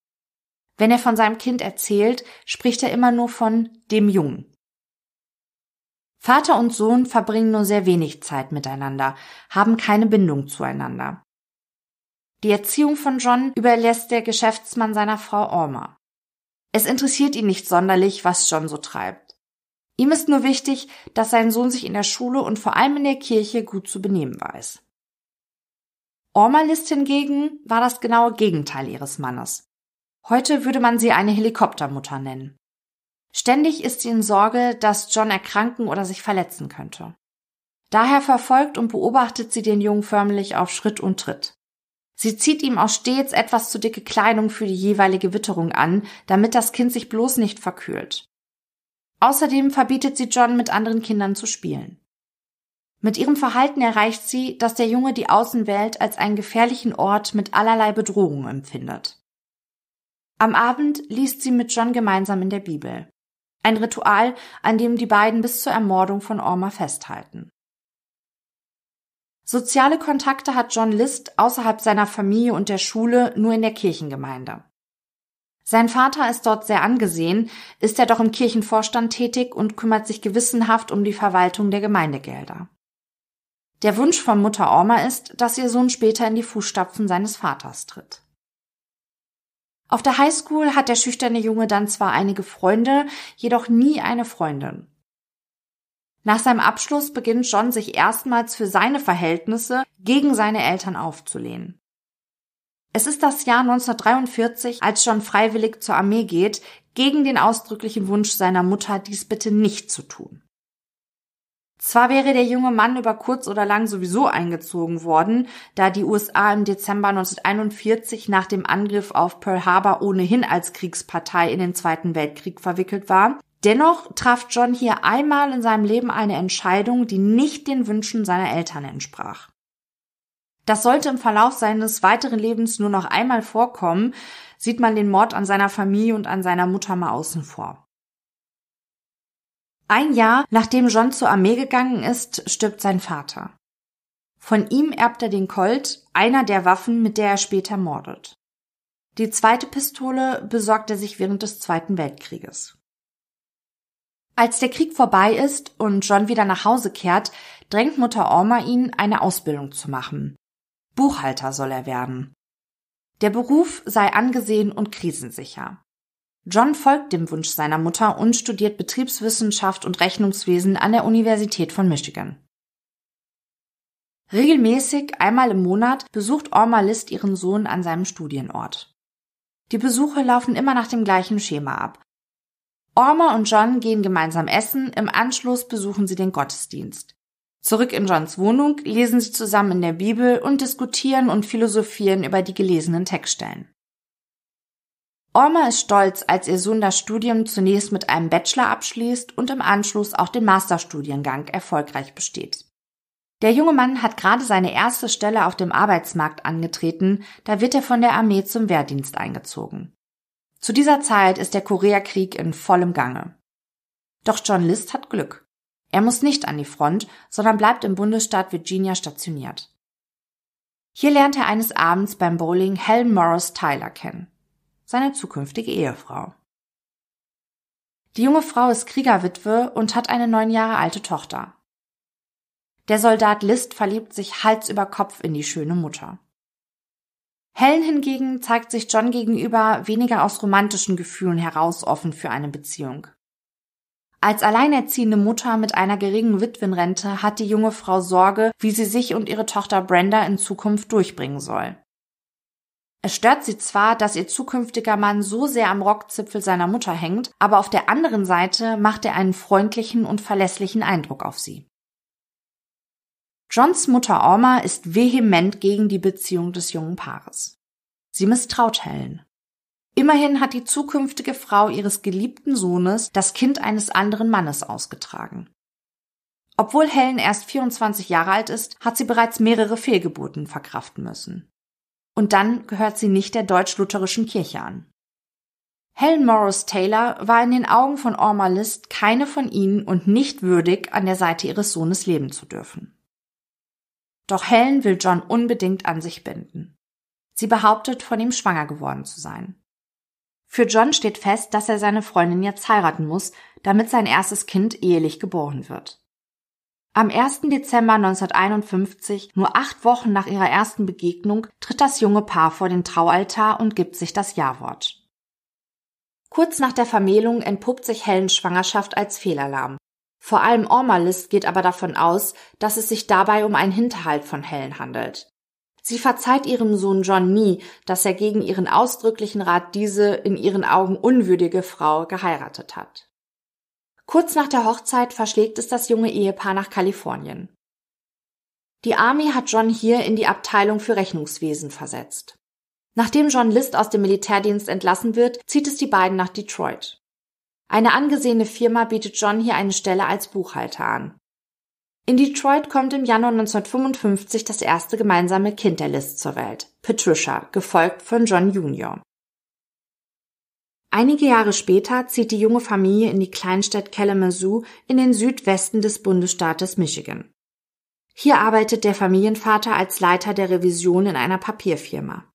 Wenn er von seinem Kind erzählt, spricht er immer nur von dem Jungen. Vater und Sohn verbringen nur sehr wenig Zeit miteinander, haben keine Bindung zueinander. Die Erziehung von John überlässt der Geschäftsmann seiner Frau Orma. Es interessiert ihn nicht sonderlich, was John so treibt. Ihm ist nur wichtig, dass sein Sohn sich in der Schule und vor allem in der Kirche gut zu benehmen weiß. Orma List hingegen war das genaue Gegenteil ihres Mannes. Heute würde man sie eine Helikoptermutter nennen. Ständig ist sie in Sorge, dass John erkranken oder sich verletzen könnte. Daher verfolgt und beobachtet sie den Jungen förmlich auf Schritt und Tritt. Sie zieht ihm auch stets etwas zu dicke Kleidung für die jeweilige Witterung an, damit das Kind sich bloß nicht verkühlt. Außerdem verbietet sie John mit anderen Kindern zu spielen. Mit ihrem Verhalten erreicht sie, dass der Junge die Außenwelt als einen gefährlichen Ort mit allerlei Bedrohungen empfindet. Am Abend liest sie mit John gemeinsam in der Bibel. Ein Ritual, an dem die beiden bis zur Ermordung von Orma festhalten. Soziale Kontakte hat John List außerhalb seiner Familie und der Schule nur in der Kirchengemeinde. Sein Vater ist dort sehr angesehen, ist er doch im Kirchenvorstand tätig und kümmert sich gewissenhaft um die Verwaltung der Gemeindegelder. Der Wunsch von Mutter Orma ist, dass ihr Sohn später in die Fußstapfen seines Vaters tritt. Auf der Highschool hat der schüchterne Junge dann zwar einige Freunde, jedoch nie eine Freundin. Nach seinem Abschluss beginnt John sich erstmals für seine Verhältnisse gegen seine Eltern aufzulehnen. Es ist das Jahr 1943, als John freiwillig zur Armee geht, gegen den ausdrücklichen Wunsch seiner Mutter, dies bitte nicht zu tun. Zwar wäre der junge Mann über kurz oder lang sowieso eingezogen worden, da die USA im Dezember 1941 nach dem Angriff auf Pearl Harbor ohnehin als Kriegspartei in den Zweiten Weltkrieg verwickelt war, dennoch traf John hier einmal in seinem Leben eine Entscheidung, die nicht den Wünschen seiner Eltern entsprach. Das sollte im Verlauf seines weiteren Lebens nur noch einmal vorkommen, sieht man den Mord an seiner Familie und an seiner Mutter mal außen vor. Ein Jahr nachdem John zur Armee gegangen ist, stirbt sein Vater. Von ihm erbt er den Colt, einer der Waffen, mit der er später mordet. Die zweite Pistole besorgt er sich während des Zweiten Weltkrieges. Als der Krieg vorbei ist und John wieder nach Hause kehrt, drängt Mutter Orma ihn, eine Ausbildung zu machen. Buchhalter soll er werden. Der Beruf sei angesehen und krisensicher. John folgt dem Wunsch seiner Mutter und studiert Betriebswissenschaft und Rechnungswesen an der Universität von Michigan. Regelmäßig einmal im Monat besucht Orma List ihren Sohn an seinem Studienort. Die Besuche laufen immer nach dem gleichen Schema ab. Orma und John gehen gemeinsam essen, im Anschluss besuchen sie den Gottesdienst. Zurück in Johns Wohnung lesen sie zusammen in der Bibel und diskutieren und philosophieren über die gelesenen Textstellen. Orma ist stolz, als ihr Sohn das Studium zunächst mit einem Bachelor abschließt und im Anschluss auch den Masterstudiengang erfolgreich besteht. Der junge Mann hat gerade seine erste Stelle auf dem Arbeitsmarkt angetreten, da wird er von der Armee zum Wehrdienst eingezogen. Zu dieser Zeit ist der Koreakrieg in vollem Gange. Doch John List hat Glück. Er muss nicht an die Front, sondern bleibt im Bundesstaat Virginia stationiert. Hier lernt er eines Abends beim Bowling Helen Morris Tyler kennen, seine zukünftige Ehefrau. Die junge Frau ist Kriegerwitwe und hat eine neun Jahre alte Tochter. Der Soldat List verliebt sich Hals über Kopf in die schöne Mutter. Helen hingegen zeigt sich John gegenüber weniger aus romantischen Gefühlen heraus offen für eine Beziehung. Als alleinerziehende Mutter mit einer geringen Witwenrente hat die junge Frau Sorge, wie sie sich und ihre Tochter Brenda in Zukunft durchbringen soll. Es stört sie zwar, dass ihr zukünftiger Mann so sehr am Rockzipfel seiner Mutter hängt, aber auf der anderen Seite macht er einen freundlichen und verlässlichen Eindruck auf sie. Johns Mutter Orma ist vehement gegen die Beziehung des jungen Paares. Sie misstraut Helen. Immerhin hat die zukünftige Frau ihres geliebten Sohnes das Kind eines anderen Mannes ausgetragen. Obwohl Helen erst 24 Jahre alt ist, hat sie bereits mehrere Fehlgeburten verkraften müssen. Und dann gehört sie nicht der deutsch-lutherischen Kirche an. Helen Morris Taylor war in den Augen von Orma List keine von ihnen und nicht würdig, an der Seite ihres Sohnes leben zu dürfen. Doch Helen will John unbedingt an sich binden. Sie behauptet, von ihm schwanger geworden zu sein. Für John steht fest, dass er seine Freundin jetzt heiraten muss, damit sein erstes Kind ehelich geboren wird. Am 1. Dezember 1951, nur acht Wochen nach ihrer ersten Begegnung, tritt das junge Paar vor den Traualtar und gibt sich das Ja-Wort. Kurz nach der Vermählung entpuppt sich Helens Schwangerschaft als Fehlalarm. Vor allem Ormalist geht aber davon aus, dass es sich dabei um einen Hinterhalt von Helen handelt. Sie verzeiht ihrem Sohn John nie, dass er gegen ihren ausdrücklichen Rat diese in ihren Augen unwürdige Frau geheiratet hat. Kurz nach der Hochzeit verschlägt es das junge Ehepaar nach Kalifornien. Die Army hat John hier in die Abteilung für Rechnungswesen versetzt. Nachdem John List aus dem Militärdienst entlassen wird, zieht es die beiden nach Detroit. Eine angesehene Firma bietet John hier eine Stelle als Buchhalter an. In Detroit kommt im Januar 1955 das erste gemeinsame Kind der List zur Welt, Patricia, gefolgt von John Jr. Einige Jahre später zieht die junge Familie in die Kleinstadt Kalamazoo in den Südwesten des Bundesstaates Michigan. Hier arbeitet der Familienvater als Leiter der Revision in einer Papierfirma.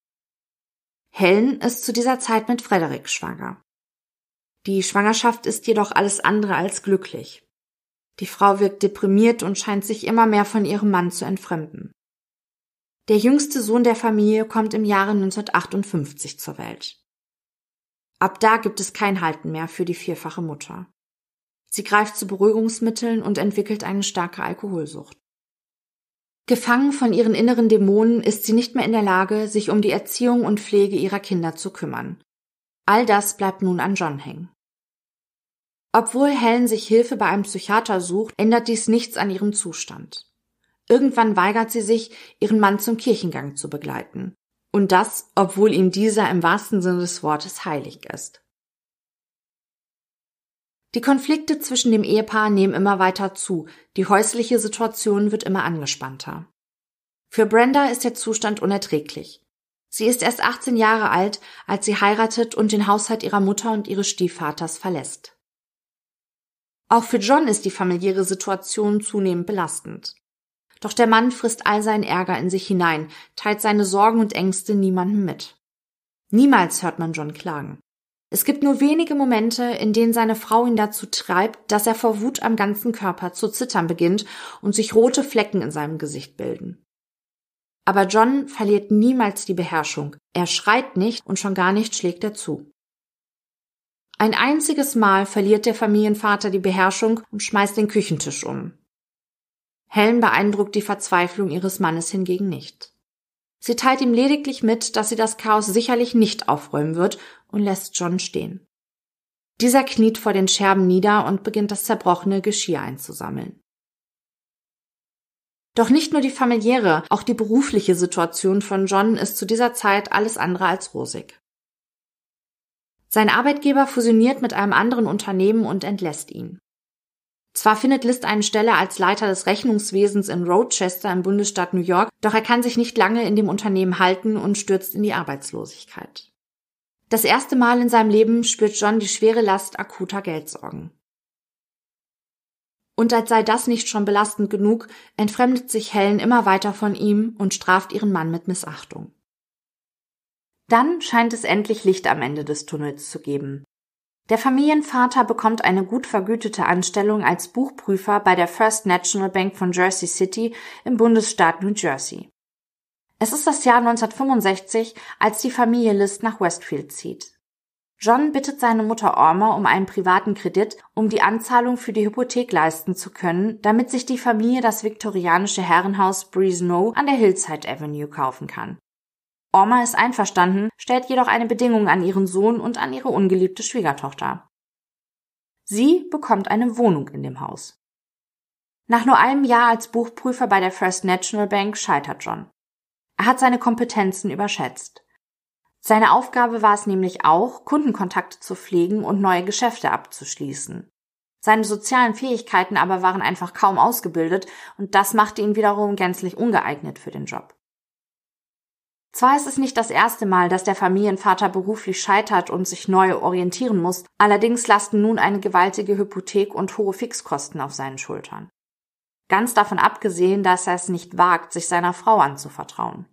Helen ist zu dieser Zeit mit Frederik schwanger. Die Schwangerschaft ist jedoch alles andere als glücklich. Die Frau wirkt deprimiert und scheint sich immer mehr von ihrem Mann zu entfremden. Der jüngste Sohn der Familie kommt im Jahre 1958 zur Welt. Ab da gibt es kein Halten mehr für die vierfache Mutter. Sie greift zu Beruhigungsmitteln und entwickelt eine starke Alkoholsucht. Gefangen von ihren inneren Dämonen ist sie nicht mehr in der Lage, sich um die Erziehung und Pflege ihrer Kinder zu kümmern. All das bleibt nun an John hängen. Obwohl Helen sich Hilfe bei einem Psychiater sucht, ändert dies nichts an ihrem Zustand. Irgendwann weigert sie sich, ihren Mann zum Kirchengang zu begleiten. Und das, obwohl ihm dieser im wahrsten Sinne des Wortes heilig ist. Die Konflikte zwischen dem Ehepaar nehmen immer weiter zu, die häusliche Situation wird immer angespannter. Für Brenda ist der Zustand unerträglich. Sie ist erst 18 Jahre alt, als sie heiratet und den Haushalt ihrer Mutter und ihres Stiefvaters verlässt. Auch für John ist die familiäre Situation zunehmend belastend. Doch der Mann frisst all seinen Ärger in sich hinein, teilt seine Sorgen und Ängste niemandem mit. Niemals hört man John klagen. Es gibt nur wenige Momente, in denen seine Frau ihn dazu treibt, dass er vor Wut am ganzen Körper zu zittern beginnt und sich rote Flecken in seinem Gesicht bilden. Aber John verliert niemals die Beherrschung. Er schreit nicht und schon gar nicht schlägt er zu. Ein einziges Mal verliert der Familienvater die Beherrschung und schmeißt den Küchentisch um. Helen beeindruckt die Verzweiflung ihres Mannes hingegen nicht. Sie teilt ihm lediglich mit, dass sie das Chaos sicherlich nicht aufräumen wird und lässt John stehen. Dieser kniet vor den Scherben nieder und beginnt das zerbrochene Geschirr einzusammeln. Doch nicht nur die familiäre, auch die berufliche Situation von John ist zu dieser Zeit alles andere als rosig. Sein Arbeitgeber fusioniert mit einem anderen Unternehmen und entlässt ihn. Zwar findet List eine Stelle als Leiter des Rechnungswesens in Rochester im Bundesstaat New York, doch er kann sich nicht lange in dem Unternehmen halten und stürzt in die Arbeitslosigkeit. Das erste Mal in seinem Leben spürt John die schwere Last akuter Geldsorgen. Und als sei das nicht schon belastend genug, entfremdet sich Helen immer weiter von ihm und straft ihren Mann mit Missachtung. Dann scheint es endlich Licht am Ende des Tunnels zu geben. Der Familienvater bekommt eine gut vergütete Anstellung als Buchprüfer bei der First National Bank von Jersey City im Bundesstaat New Jersey. Es ist das Jahr 1965, als die Familie List nach Westfield zieht. John bittet seine Mutter Orma um einen privaten Kredit, um die Anzahlung für die Hypothek leisten zu können, damit sich die Familie das viktorianische Herrenhaus Breeze Know an der Hillside Avenue kaufen kann. Orma ist einverstanden, stellt jedoch eine Bedingung an ihren Sohn und an ihre ungeliebte Schwiegertochter. Sie bekommt eine Wohnung in dem Haus. Nach nur einem Jahr als Buchprüfer bei der First National Bank scheitert John. Er hat seine Kompetenzen überschätzt. Seine Aufgabe war es nämlich auch, Kundenkontakte zu pflegen und neue Geschäfte abzuschließen. Seine sozialen Fähigkeiten aber waren einfach kaum ausgebildet und das machte ihn wiederum gänzlich ungeeignet für den Job. Zwar ist es nicht das erste Mal, dass der Familienvater beruflich scheitert und sich neu orientieren muss, allerdings lasten nun eine gewaltige Hypothek und hohe Fixkosten auf seinen Schultern. Ganz davon abgesehen, dass er es nicht wagt, sich seiner Frau anzuvertrauen.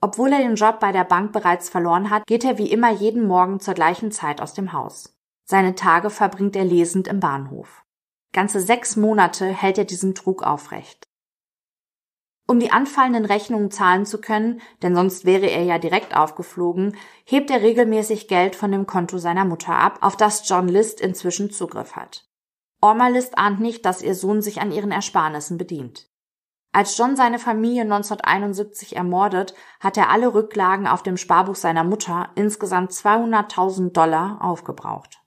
Obwohl er den Job bei der Bank bereits verloren hat, geht er wie immer jeden Morgen zur gleichen Zeit aus dem Haus. Seine Tage verbringt er lesend im Bahnhof. Ganze sechs Monate hält er diesen Trug aufrecht. Um die anfallenden Rechnungen zahlen zu können, denn sonst wäre er ja direkt aufgeflogen, hebt er regelmäßig Geld von dem Konto seiner Mutter ab, auf das John List inzwischen Zugriff hat. Orma List ahnt nicht, dass ihr Sohn sich an ihren Ersparnissen bedient. Als John seine Familie 1971 ermordet, hat er alle Rücklagen auf dem Sparbuch seiner Mutter, insgesamt 200.000 Dollar, aufgebraucht.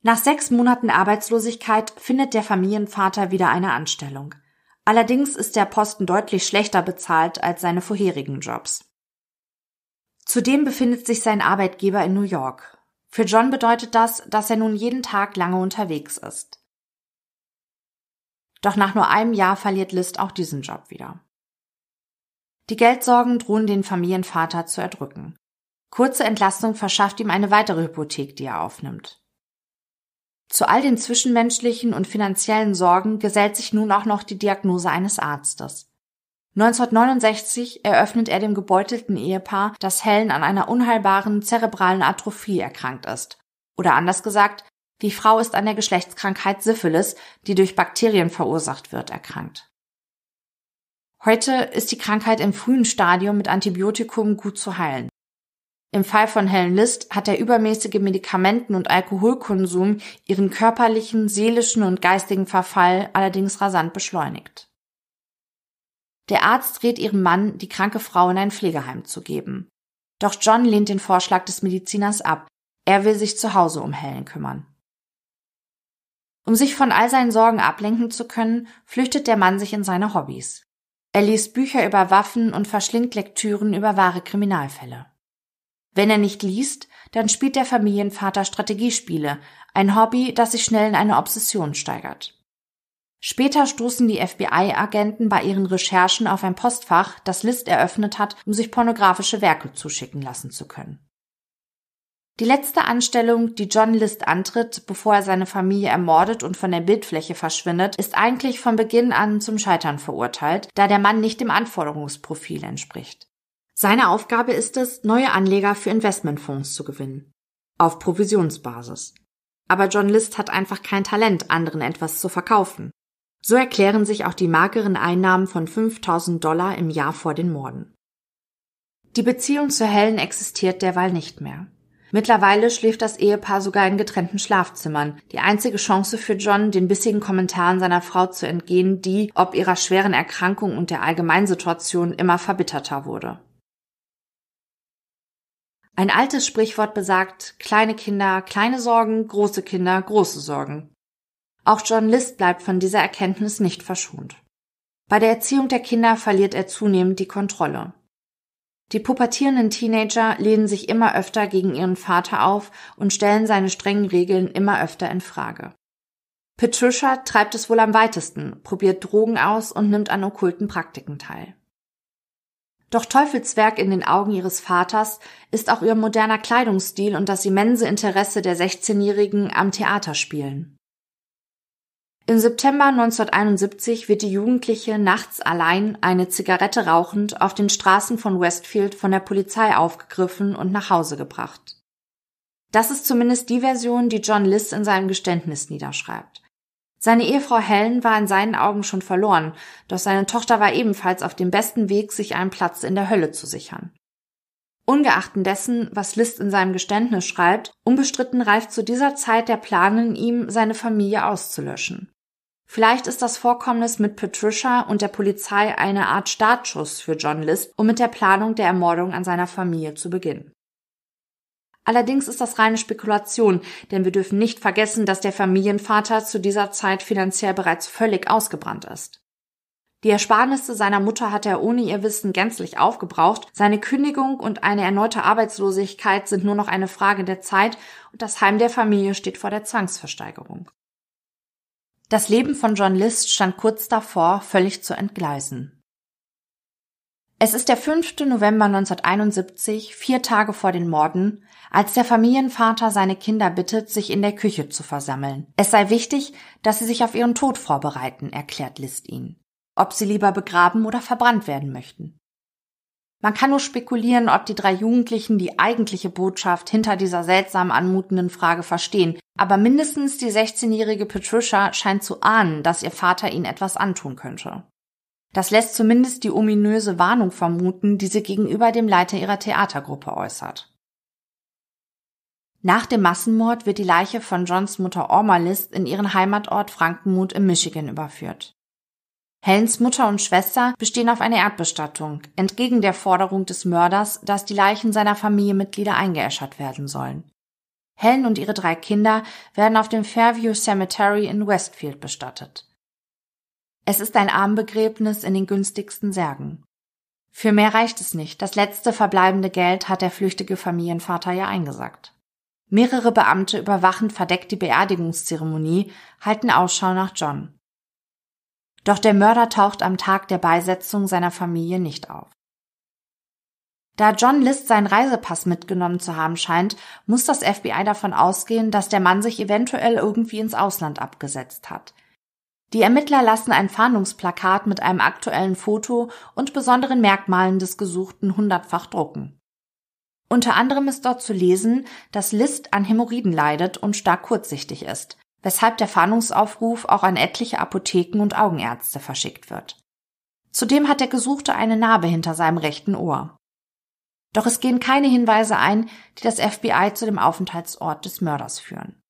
Nach sechs Monaten Arbeitslosigkeit findet der Familienvater wieder eine Anstellung. Allerdings ist der Posten deutlich schlechter bezahlt als seine vorherigen Jobs. Zudem befindet sich sein Arbeitgeber in New York. Für John bedeutet das, dass er nun jeden Tag lange unterwegs ist. Doch nach nur einem Jahr verliert List auch diesen Job wieder. Die Geldsorgen drohen den Familienvater zu erdrücken. Kurze Entlastung verschafft ihm eine weitere Hypothek, die er aufnimmt. Zu all den zwischenmenschlichen und finanziellen Sorgen gesellt sich nun auch noch die Diagnose eines Arztes. 1969 eröffnet er dem gebeutelten Ehepaar, dass Helen an einer unheilbaren zerebralen Atrophie erkrankt ist. Oder anders gesagt, die Frau ist an der Geschlechtskrankheit Syphilis, die durch Bakterien verursacht wird, erkrankt. Heute ist die Krankheit im frühen Stadium mit Antibiotikum gut zu heilen. Im Fall von Helen List hat der übermäßige Medikamenten- und Alkoholkonsum ihren körperlichen, seelischen und geistigen Verfall allerdings rasant beschleunigt. Der Arzt rät ihrem Mann, die kranke Frau in ein Pflegeheim zu geben. Doch John lehnt den Vorschlag des Mediziners ab. Er will sich zu Hause um Helen kümmern. Um sich von all seinen Sorgen ablenken zu können, flüchtet der Mann sich in seine Hobbys. Er liest Bücher über Waffen und verschlingt Lektüren über wahre Kriminalfälle. Wenn er nicht liest, dann spielt der Familienvater Strategiespiele, ein Hobby, das sich schnell in eine Obsession steigert. Später stoßen die FBI-Agenten bei ihren Recherchen auf ein Postfach, das List eröffnet hat, um sich pornografische Werke zuschicken lassen zu können. Die letzte Anstellung, die John List antritt, bevor er seine Familie ermordet und von der Bildfläche verschwindet, ist eigentlich von Beginn an zum Scheitern verurteilt, da der Mann nicht dem Anforderungsprofil entspricht. Seine Aufgabe ist es, neue Anleger für Investmentfonds zu gewinnen. Auf Provisionsbasis. Aber John List hat einfach kein Talent, anderen etwas zu verkaufen. So erklären sich auch die mageren Einnahmen von 5000 Dollar im Jahr vor den Morden. Die Beziehung zu Helen existiert derweil nicht mehr. Mittlerweile schläft das Ehepaar sogar in getrennten Schlafzimmern. Die einzige Chance für John, den bissigen Kommentaren seiner Frau zu entgehen, die, ob ihrer schweren Erkrankung und der Allgemeinsituation, immer verbitterter wurde. Ein altes Sprichwort besagt, kleine Kinder, kleine Sorgen, große Kinder, große Sorgen. Auch John List bleibt von dieser Erkenntnis nicht verschont. Bei der Erziehung der Kinder verliert er zunehmend die Kontrolle. Die pubertierenden Teenager lehnen sich immer öfter gegen ihren Vater auf und stellen seine strengen Regeln immer öfter in Frage. Patricia treibt es wohl am weitesten, probiert Drogen aus und nimmt an okkulten Praktiken teil. Doch Teufelswerk in den Augen ihres Vaters ist auch ihr moderner Kleidungsstil und das immense Interesse der 16-Jährigen am Theaterspielen. Im September 1971 wird die Jugendliche nachts allein, eine Zigarette rauchend, auf den Straßen von Westfield von der Polizei aufgegriffen und nach Hause gebracht. Das ist zumindest die Version, die John Liss in seinem Geständnis niederschreibt. Seine Ehefrau Helen war in seinen Augen schon verloren, doch seine Tochter war ebenfalls auf dem besten Weg, sich einen Platz in der Hölle zu sichern. Ungeachten dessen, was List in seinem Geständnis schreibt, unbestritten reift zu dieser Zeit der Plan in ihm, seine Familie auszulöschen. Vielleicht ist das Vorkommnis mit Patricia und der Polizei eine Art Startschuss für John List, um mit der Planung der Ermordung an seiner Familie zu beginnen. Allerdings ist das reine Spekulation, denn wir dürfen nicht vergessen, dass der Familienvater zu dieser Zeit finanziell bereits völlig ausgebrannt ist. Die Ersparnisse seiner Mutter hat er ohne ihr Wissen gänzlich aufgebraucht. Seine Kündigung und eine erneute Arbeitslosigkeit sind nur noch eine Frage der Zeit und das Heim der Familie steht vor der Zwangsversteigerung. Das Leben von John List stand kurz davor, völlig zu entgleisen. Es ist der 5. November 1971, vier Tage vor den Morden, als der Familienvater seine Kinder bittet, sich in der Küche zu versammeln. Es sei wichtig, dass sie sich auf ihren Tod vorbereiten, erklärt List ihnen ob sie lieber begraben oder verbrannt werden möchten. Man kann nur spekulieren, ob die drei Jugendlichen die eigentliche Botschaft hinter dieser seltsam anmutenden Frage verstehen, aber mindestens die 16-jährige Patricia scheint zu ahnen, dass ihr Vater ihnen etwas antun könnte. Das lässt zumindest die ominöse Warnung vermuten, die sie gegenüber dem Leiter ihrer Theatergruppe äußert. Nach dem Massenmord wird die Leiche von Johns Mutter Orma List in ihren Heimatort Frankenmuth im Michigan überführt. Helens Mutter und Schwester bestehen auf eine Erdbestattung, entgegen der Forderung des Mörders, dass die Leichen seiner Familienmitglieder eingeäschert werden sollen. Helen und ihre drei Kinder werden auf dem Fairview Cemetery in Westfield bestattet. Es ist ein Armbegräbnis in den günstigsten Särgen. Für mehr reicht es nicht. Das letzte verbleibende Geld hat der flüchtige Familienvater ja eingesackt. Mehrere Beamte überwachen verdeckt die Beerdigungszeremonie, halten Ausschau nach John. Doch der Mörder taucht am Tag der Beisetzung seiner Familie nicht auf. Da John List seinen Reisepass mitgenommen zu haben scheint, muss das FBI davon ausgehen, dass der Mann sich eventuell irgendwie ins Ausland abgesetzt hat. Die Ermittler lassen ein Fahndungsplakat mit einem aktuellen Foto und besonderen Merkmalen des Gesuchten hundertfach drucken. Unter anderem ist dort zu lesen, dass List an Hämorrhoiden leidet und stark kurzsichtig ist, weshalb der Fahndungsaufruf auch an etliche Apotheken und Augenärzte verschickt wird. Zudem hat der Gesuchte eine Narbe hinter seinem rechten Ohr. Doch es gehen keine Hinweise ein, die das FBI zu dem Aufenthaltsort des Mörders führen.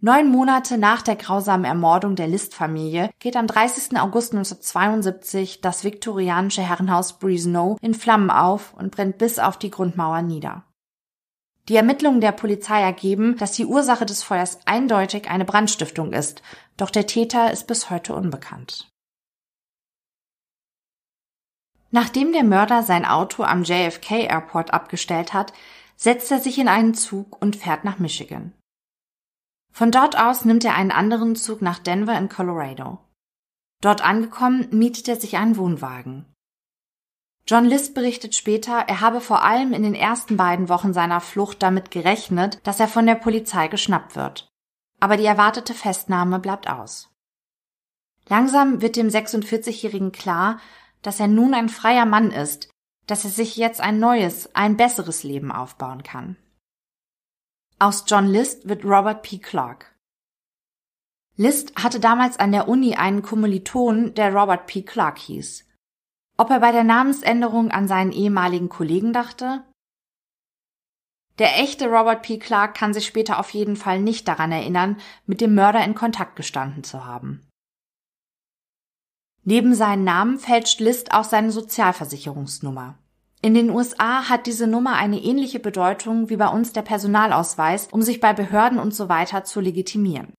Neun Monate nach der grausamen Ermordung der List-Familie geht am 30. August 1972 das viktorianische Herrenhaus Breesnow in Flammen auf und brennt bis auf die Grundmauer nieder. Die Ermittlungen der Polizei ergeben, dass die Ursache des Feuers eindeutig eine Brandstiftung ist, doch der Täter ist bis heute unbekannt. Nachdem der Mörder sein Auto am JFK Airport abgestellt hat, setzt er sich in einen Zug und fährt nach Michigan. Von dort aus nimmt er einen anderen Zug nach Denver in Colorado. Dort angekommen, mietet er sich einen Wohnwagen. John List berichtet später, er habe vor allem in den ersten beiden Wochen seiner Flucht damit gerechnet, dass er von der Polizei geschnappt wird. Aber die erwartete Festnahme bleibt aus. Langsam wird dem 46-Jährigen klar, dass er nun ein freier Mann ist, dass er sich jetzt ein neues, ein besseres Leben aufbauen kann. Aus John List wird Robert P. Clark. List hatte damals an der Uni einen Kommiliton, der Robert P. Clark hieß. Ob er bei der Namensänderung an seinen ehemaligen Kollegen dachte? Der echte Robert P. Clark kann sich später auf jeden Fall nicht daran erinnern, mit dem Mörder in Kontakt gestanden zu haben. Neben seinen Namen fälscht List auch seine Sozialversicherungsnummer. In den USA hat diese Nummer eine ähnliche Bedeutung wie bei uns der Personalausweis, um sich bei Behörden und so weiter zu legitimieren.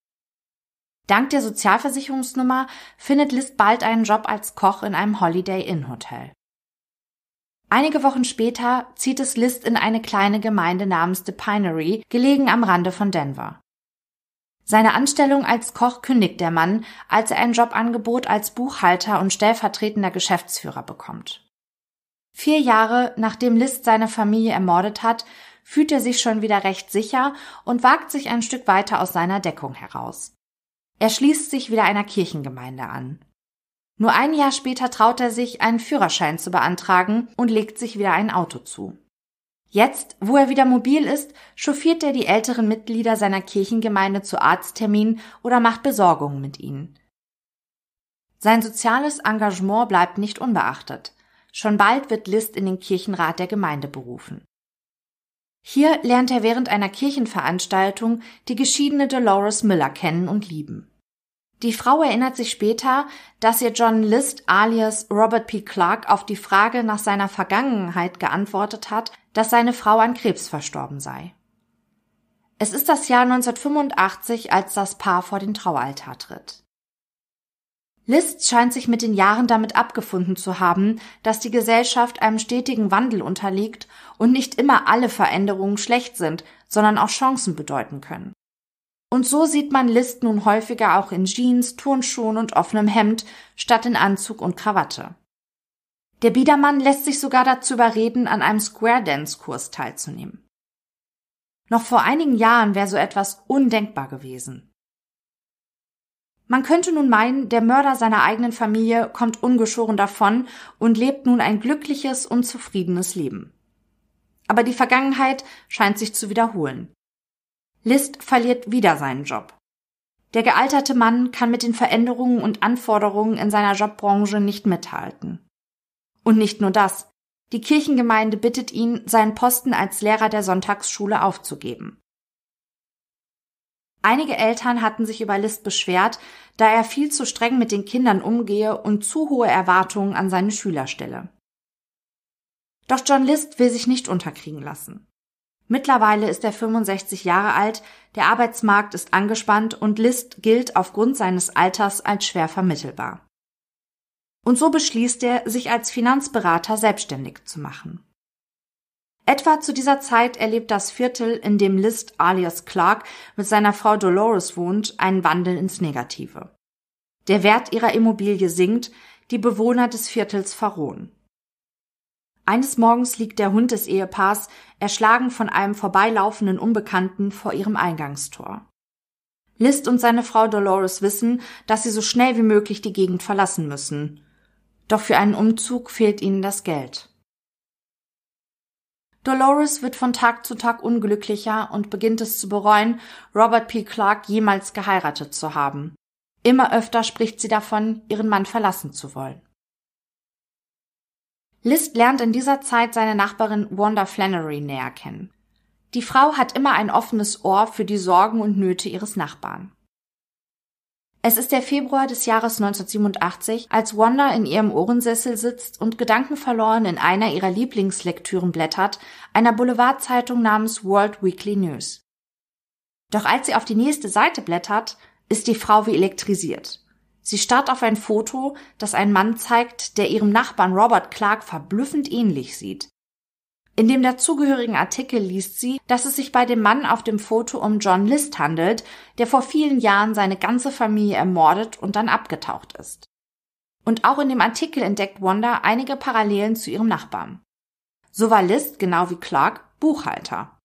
Dank der Sozialversicherungsnummer findet List bald einen Job als Koch in einem Holiday Inn Hotel. Einige Wochen später zieht es List in eine kleine Gemeinde namens The Pinery, gelegen am Rande von Denver. Seine Anstellung als Koch kündigt der Mann, als er ein Jobangebot als Buchhalter und stellvertretender Geschäftsführer bekommt. Vier Jahre nachdem List seine Familie ermordet hat, fühlt er sich schon wieder recht sicher und wagt sich ein Stück weiter aus seiner Deckung heraus. Er schließt sich wieder einer Kirchengemeinde an. Nur ein Jahr später traut er sich, einen Führerschein zu beantragen und legt sich wieder ein Auto zu. Jetzt, wo er wieder mobil ist, chauffiert er die älteren Mitglieder seiner Kirchengemeinde zu Arztterminen oder macht Besorgungen mit ihnen. Sein soziales Engagement bleibt nicht unbeachtet. Schon bald wird List in den Kirchenrat der Gemeinde berufen. Hier lernt er während einer Kirchenveranstaltung die geschiedene Dolores Miller kennen und lieben. Die Frau erinnert sich später, dass ihr John List alias Robert P. Clark auf die Frage nach seiner Vergangenheit geantwortet hat, dass seine Frau an Krebs verstorben sei. Es ist das Jahr 1985, als das Paar vor den Traualtar tritt. List scheint sich mit den Jahren damit abgefunden zu haben, dass die Gesellschaft einem stetigen Wandel unterliegt und nicht immer alle Veränderungen schlecht sind, sondern auch Chancen bedeuten können. Und so sieht man List nun häufiger auch in Jeans, Turnschuhen und offenem Hemd statt in Anzug und Krawatte. Der Biedermann lässt sich sogar dazu überreden, an einem Square Dance Kurs teilzunehmen. Noch vor einigen Jahren wäre so etwas undenkbar gewesen. Man könnte nun meinen, der Mörder seiner eigenen Familie kommt ungeschoren davon und lebt nun ein glückliches und zufriedenes Leben. Aber die Vergangenheit scheint sich zu wiederholen. List verliert wieder seinen Job. Der gealterte Mann kann mit den Veränderungen und Anforderungen in seiner Jobbranche nicht mithalten. Und nicht nur das. Die Kirchengemeinde bittet ihn, seinen Posten als Lehrer der Sonntagsschule aufzugeben. Einige Eltern hatten sich über List beschwert, da er viel zu streng mit den Kindern umgehe und zu hohe Erwartungen an seine Schüler stelle. Doch John List will sich nicht unterkriegen lassen. Mittlerweile ist er 65 Jahre alt, der Arbeitsmarkt ist angespannt und List gilt aufgrund seines Alters als schwer vermittelbar. Und so beschließt er, sich als Finanzberater selbstständig zu machen. Etwa zu dieser Zeit erlebt das Viertel, in dem List alias Clark mit seiner Frau Dolores wohnt, einen Wandel ins Negative. Der Wert ihrer Immobilie sinkt, die Bewohner des Viertels verrohen. Eines Morgens liegt der Hund des Ehepaars, erschlagen von einem vorbeilaufenden Unbekannten, vor ihrem Eingangstor. List und seine Frau Dolores wissen, dass sie so schnell wie möglich die Gegend verlassen müssen. Doch für einen Umzug fehlt ihnen das Geld. Dolores wird von Tag zu Tag unglücklicher und beginnt es zu bereuen, Robert P. Clark jemals geheiratet zu haben. Immer öfter spricht sie davon, ihren Mann verlassen zu wollen. List lernt in dieser Zeit seine Nachbarin Wanda Flannery näher kennen. Die Frau hat immer ein offenes Ohr für die Sorgen und Nöte ihres Nachbarn. Es ist der Februar des Jahres 1987, als Wanda in ihrem Ohrensessel sitzt und gedankenverloren in einer ihrer Lieblingslektüren blättert, einer Boulevardzeitung namens World Weekly News. Doch als sie auf die nächste Seite blättert, ist die Frau wie elektrisiert. Sie starrt auf ein Foto, das einen Mann zeigt, der ihrem Nachbarn Robert Clark verblüffend ähnlich sieht. In dem dazugehörigen Artikel liest sie, dass es sich bei dem Mann auf dem Foto um John List handelt, der vor vielen Jahren seine ganze Familie ermordet und dann abgetaucht ist. Und auch in dem Artikel entdeckt Wanda einige Parallelen zu ihrem Nachbarn. So war List, genau wie Clark, Buchhalter.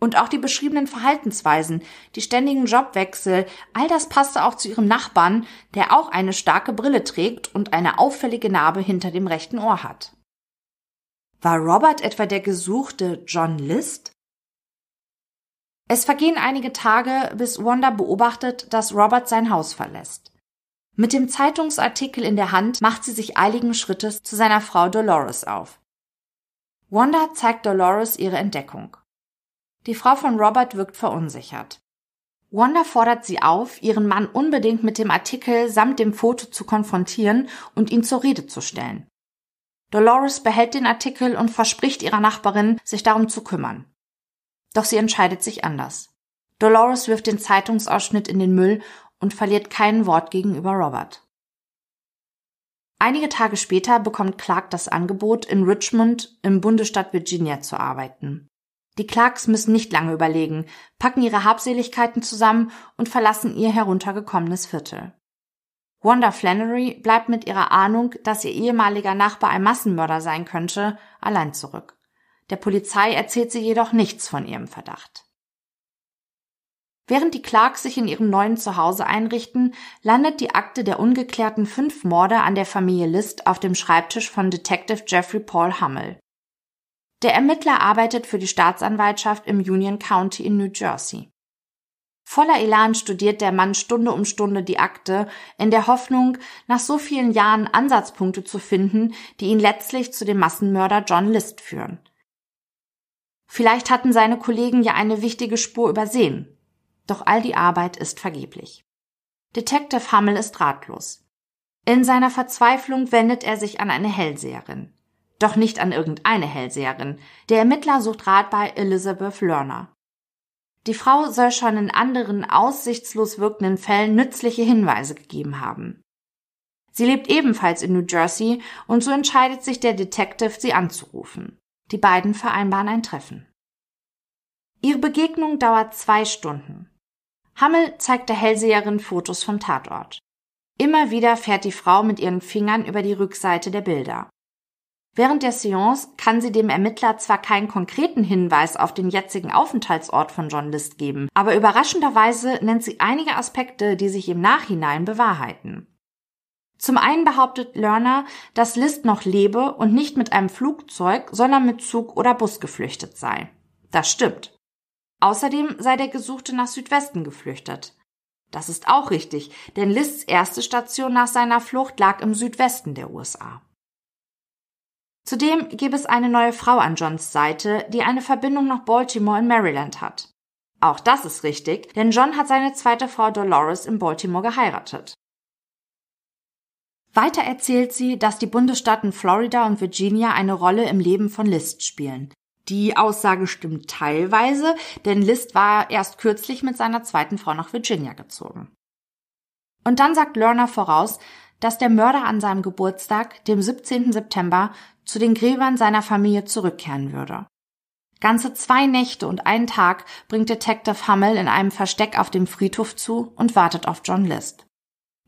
Und auch die beschriebenen Verhaltensweisen, die ständigen Jobwechsel, all das passte auch zu ihrem Nachbarn, der auch eine starke Brille trägt und eine auffällige Narbe hinter dem rechten Ohr hat. War Robert etwa der gesuchte John List? Es vergehen einige Tage, bis Wanda beobachtet, dass Robert sein Haus verlässt. Mit dem Zeitungsartikel in der Hand macht sie sich eiligen Schrittes zu seiner Frau Dolores auf. Wanda zeigt Dolores ihre Entdeckung. Die Frau von Robert wirkt verunsichert. Wanda fordert sie auf, ihren Mann unbedingt mit dem Artikel samt dem Foto zu konfrontieren und ihn zur Rede zu stellen. Dolores behält den Artikel und verspricht ihrer Nachbarin, sich darum zu kümmern. Doch sie entscheidet sich anders. Dolores wirft den Zeitungsausschnitt in den Müll und verliert kein Wort gegenüber Robert. Einige Tage später bekommt Clark das Angebot, in Richmond im Bundesstaat Virginia zu arbeiten. Die Clarks müssen nicht lange überlegen, packen ihre Habseligkeiten zusammen und verlassen ihr heruntergekommenes Viertel. Wanda Flannery bleibt mit ihrer Ahnung, dass ihr ehemaliger Nachbar ein Massenmörder sein könnte, allein zurück. Der Polizei erzählt sie jedoch nichts von ihrem Verdacht. Während die Clarks sich in ihrem neuen Zuhause einrichten, landet die Akte der ungeklärten fünf Morde an der Familie List auf dem Schreibtisch von Detective Jeffrey Paul Hummel. Der Ermittler arbeitet für die Staatsanwaltschaft im Union County in New Jersey. Voller Elan studiert der Mann Stunde um Stunde die Akte, in der Hoffnung, nach so vielen Jahren Ansatzpunkte zu finden, die ihn letztlich zu dem Massenmörder John List führen. Vielleicht hatten seine Kollegen ja eine wichtige Spur übersehen. Doch all die Arbeit ist vergeblich. Detective Hummel ist ratlos. In seiner Verzweiflung wendet er sich an eine Hellseherin. Doch nicht an irgendeine Hellseherin. Der Ermittler sucht Rat bei Elizabeth Lerner. Die Frau soll schon in anderen aussichtslos wirkenden Fällen nützliche Hinweise gegeben haben. Sie lebt ebenfalls in New Jersey und so entscheidet sich der Detective, sie anzurufen. Die beiden vereinbaren ein Treffen. Ihre Begegnung dauert zwei Stunden. Hammel zeigt der Hellseherin Fotos vom Tatort. Immer wieder fährt die Frau mit ihren Fingern über die Rückseite der Bilder. Während der Seance kann sie dem Ermittler zwar keinen konkreten Hinweis auf den jetzigen Aufenthaltsort von John List geben, aber überraschenderweise nennt sie einige Aspekte, die sich im Nachhinein bewahrheiten. Zum einen behauptet Lerner, dass List noch lebe und nicht mit einem Flugzeug, sondern mit Zug oder Bus geflüchtet sei. Das stimmt. Außerdem sei der Gesuchte nach Südwesten geflüchtet. Das ist auch richtig, denn Lists erste Station nach seiner Flucht lag im Südwesten der USA. Zudem gäbe es eine neue Frau an Johns Seite, die eine Verbindung nach Baltimore in Maryland hat. Auch das ist richtig, denn John hat seine zweite Frau Dolores in Baltimore geheiratet. Weiter erzählt sie, dass die Bundesstaaten Florida und Virginia eine Rolle im Leben von List spielen. Die Aussage stimmt teilweise, denn List war erst kürzlich mit seiner zweiten Frau nach Virginia gezogen. Und dann sagt Lerner voraus, dass der Mörder an seinem Geburtstag, dem 17. September, zu den Gräbern seiner Familie zurückkehren würde. Ganze zwei Nächte und einen Tag bringt Detective Hummel in einem Versteck auf dem Friedhof zu und wartet auf John List.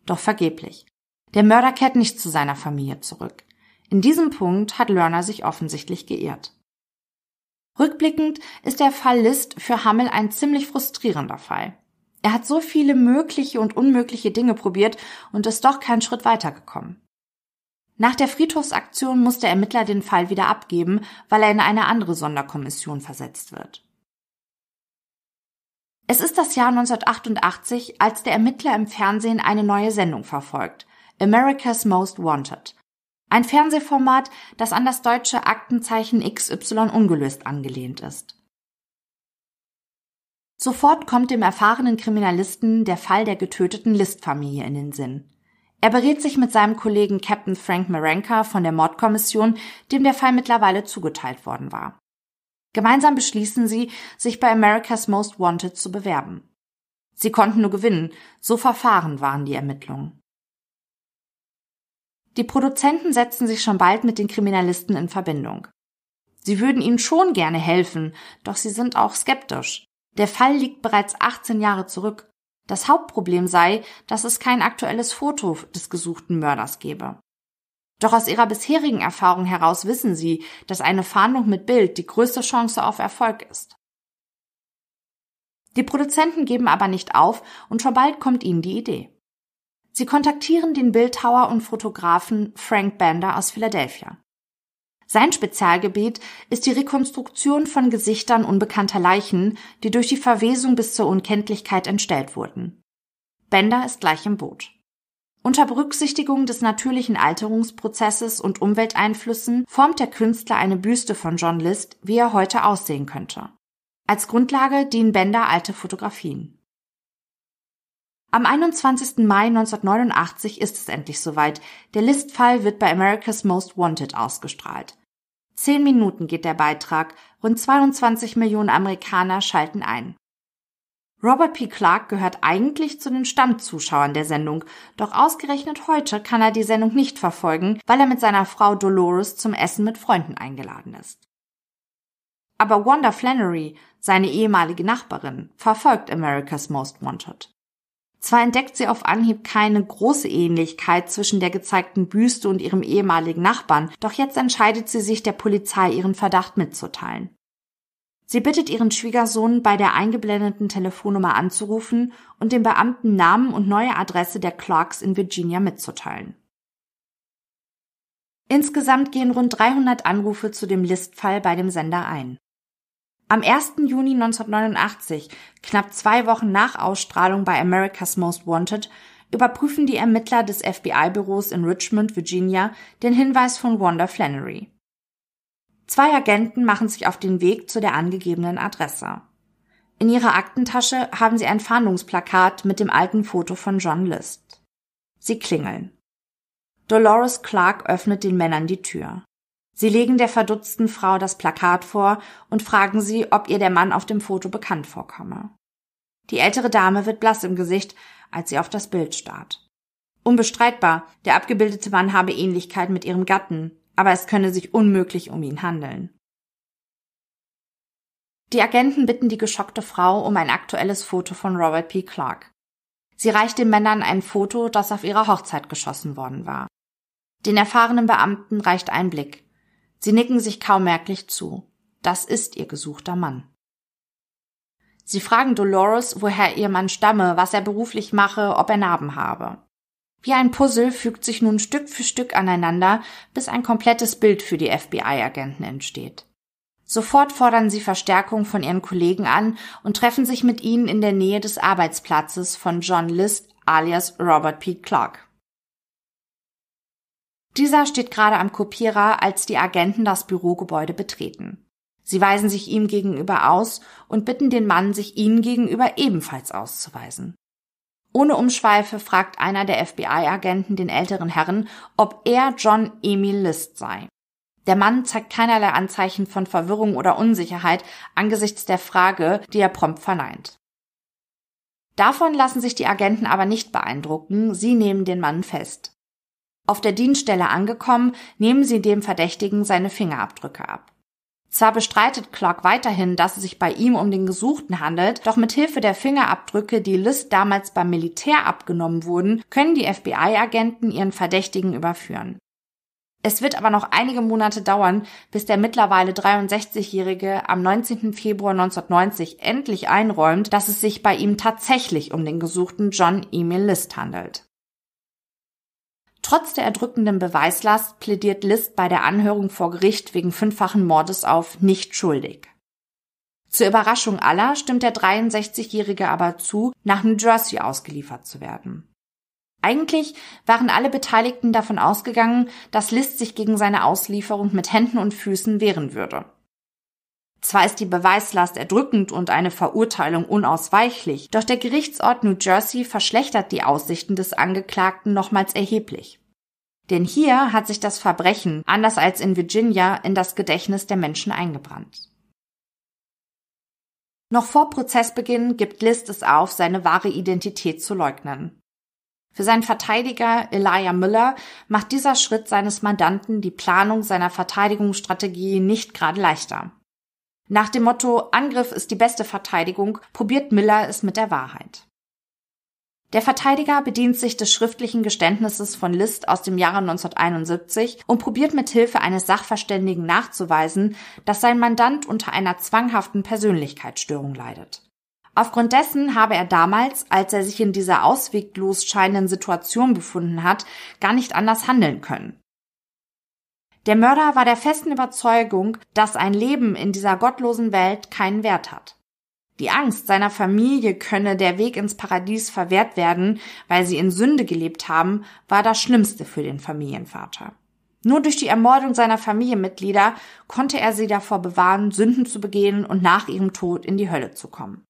Doch vergeblich. Der Mörder kehrt nicht zu seiner Familie zurück. In diesem Punkt hat Lerner sich offensichtlich geirrt. Rückblickend ist der Fall List für Hammel ein ziemlich frustrierender Fall. Er hat so viele mögliche und unmögliche Dinge probiert und ist doch keinen Schritt weitergekommen. Nach der Friedhofsaktion muss der Ermittler den Fall wieder abgeben, weil er in eine andere Sonderkommission versetzt wird. Es ist das Jahr 1988, als der Ermittler im Fernsehen eine neue Sendung verfolgt, America's Most Wanted. Ein Fernsehformat, das an das deutsche Aktenzeichen XY ungelöst angelehnt ist. Sofort kommt dem erfahrenen Kriminalisten der Fall der getöteten List-Familie in den Sinn. Er berät sich mit seinem Kollegen Captain Frank Marenka von der Mordkommission, dem der Fall mittlerweile zugeteilt worden war. Gemeinsam beschließen sie, sich bei America's Most Wanted zu bewerben. Sie konnten nur gewinnen, so verfahren waren die Ermittlungen. Die Produzenten setzten sich schon bald mit den Kriminalisten in Verbindung. Sie würden ihnen schon gerne helfen, doch sie sind auch skeptisch. Der Fall liegt bereits 18 Jahre zurück. Das Hauptproblem sei, dass es kein aktuelles Foto des gesuchten Mörders gebe. Doch aus ihrer bisherigen Erfahrung heraus wissen sie, dass eine Fahndung mit Bild die größte Chance auf Erfolg ist. Die Produzenten geben aber nicht auf und schon bald kommt ihnen die Idee. Sie kontaktieren den Bildhauer und Fotografen Frank Bender aus Philadelphia. Sein Spezialgebiet ist die Rekonstruktion von Gesichtern unbekannter Leichen, die durch die Verwesung bis zur Unkenntlichkeit entstellt wurden. Bender ist gleich im Boot. Unter Berücksichtigung des natürlichen Alterungsprozesses und Umwelteinflüssen formt der Künstler eine Büste von John List, wie er heute aussehen könnte. Als Grundlage dienen Bender alte Fotografien. Am 21. Mai 1989 ist es endlich soweit. Der List-Fall wird bei America's Most Wanted ausgestrahlt. Zehn Minuten geht der Beitrag, rund 22 Millionen Amerikaner schalten ein. Robert P. Clark gehört eigentlich zu den Stammzuschauern der Sendung, doch ausgerechnet heute kann er die Sendung nicht verfolgen, weil er mit seiner Frau Dolores zum Essen mit Freunden eingeladen ist. Aber Wanda Flannery, seine ehemalige Nachbarin, verfolgt America's Most Wanted. Zwar entdeckt sie auf Anhieb keine große Ähnlichkeit zwischen der gezeigten Büste und ihrem ehemaligen Nachbarn, doch jetzt entscheidet sie sich der Polizei ihren Verdacht mitzuteilen. Sie bittet ihren Schwiegersohn, bei der eingeblendeten Telefonnummer anzurufen und dem Beamten Namen und neue Adresse der Clarks in Virginia mitzuteilen. Insgesamt gehen rund 300 Anrufe zu dem Listfall bei dem Sender ein. Am 1. Juni 1989, knapp zwei Wochen nach Ausstrahlung bei America's Most Wanted, überprüfen die Ermittler des FBI-Büros in Richmond, Virginia, den Hinweis von Wanda Flannery. Zwei Agenten machen sich auf den Weg zu der angegebenen Adresse. In ihrer Aktentasche haben sie ein Fahndungsplakat mit dem alten Foto von John List. Sie klingeln. Dolores Clark öffnet den Männern die Tür. Sie legen der verdutzten Frau das Plakat vor und fragen sie, ob ihr der Mann auf dem Foto bekannt vorkomme. Die ältere Dame wird blass im Gesicht, als sie auf das Bild starrt. Unbestreitbar, der abgebildete Mann habe Ähnlichkeit mit ihrem Gatten, aber es könne sich unmöglich um ihn handeln. Die Agenten bitten die geschockte Frau um ein aktuelles Foto von Robert P. Clark. Sie reicht den Männern ein Foto, das auf ihrer Hochzeit geschossen worden war. Den erfahrenen Beamten reicht ein Blick. Sie nicken sich kaum merklich zu. Das ist ihr gesuchter Mann. Sie fragen Dolores, woher ihr Mann stamme, was er beruflich mache, ob er Narben habe. Wie ein Puzzle fügt sich nun Stück für Stück aneinander, bis ein komplettes Bild für die FBI-Agenten entsteht. Sofort fordern sie Verstärkung von ihren Kollegen an und treffen sich mit ihnen in der Nähe des Arbeitsplatzes von John List alias Robert P. Clark. Dieser steht gerade am Kopierer, als die Agenten das Bürogebäude betreten. Sie weisen sich ihm gegenüber aus und bitten den Mann, sich ihnen gegenüber ebenfalls auszuweisen. Ohne Umschweife fragt einer der FBI-Agenten den älteren Herrn, ob er John Emil List sei. Der Mann zeigt keinerlei Anzeichen von Verwirrung oder Unsicherheit angesichts der Frage, die er prompt verneint. Davon lassen sich die Agenten aber nicht beeindrucken, sie nehmen den Mann fest. Auf der Dienststelle angekommen, nehmen sie dem Verdächtigen seine Fingerabdrücke ab. Zwar bestreitet Clark weiterhin, dass es sich bei ihm um den Gesuchten handelt, doch mit Hilfe der Fingerabdrücke, die List damals beim Militär abgenommen wurden, können die FBI-Agenten ihren Verdächtigen überführen. Es wird aber noch einige Monate dauern, bis der mittlerweile 63-Jährige am 19. Februar 1990 endlich einräumt, dass es sich bei ihm tatsächlich um den gesuchten John Emil List handelt. Trotz der erdrückenden Beweislast plädiert List bei der Anhörung vor Gericht wegen fünffachen Mordes auf nicht schuldig. Zur Überraschung aller stimmt der 63-Jährige aber zu, nach New Jersey ausgeliefert zu werden. Eigentlich waren alle Beteiligten davon ausgegangen, dass List sich gegen seine Auslieferung mit Händen und Füßen wehren würde. Zwar ist die Beweislast erdrückend und eine Verurteilung unausweichlich, doch der Gerichtsort New Jersey verschlechtert die Aussichten des Angeklagten nochmals erheblich. Denn hier hat sich das Verbrechen, anders als in Virginia, in das Gedächtnis der Menschen eingebrannt. Noch vor Prozessbeginn gibt List es auf, seine wahre Identität zu leugnen. Für seinen Verteidiger Elijah Miller macht dieser Schritt seines Mandanten die Planung seiner Verteidigungsstrategie nicht gerade leichter. Nach dem Motto Angriff ist die beste Verteidigung probiert Miller es mit der Wahrheit. Der Verteidiger bedient sich des schriftlichen Geständnisses von List aus dem Jahre 1971 und probiert mit Hilfe eines Sachverständigen nachzuweisen, dass sein Mandant unter einer zwanghaften Persönlichkeitsstörung leidet. Aufgrund dessen habe er damals, als er sich in dieser ausweglos scheinenden Situation befunden hat, gar nicht anders handeln können. Der Mörder war der festen Überzeugung, dass ein Leben in dieser gottlosen Welt keinen Wert hat. Die Angst seiner Familie könne der Weg ins Paradies verwehrt werden, weil sie in Sünde gelebt haben, war das Schlimmste für den Familienvater. Nur durch die Ermordung seiner Familienmitglieder konnte er sie davor bewahren, Sünden zu begehen und nach ihrem Tod in die Hölle zu kommen.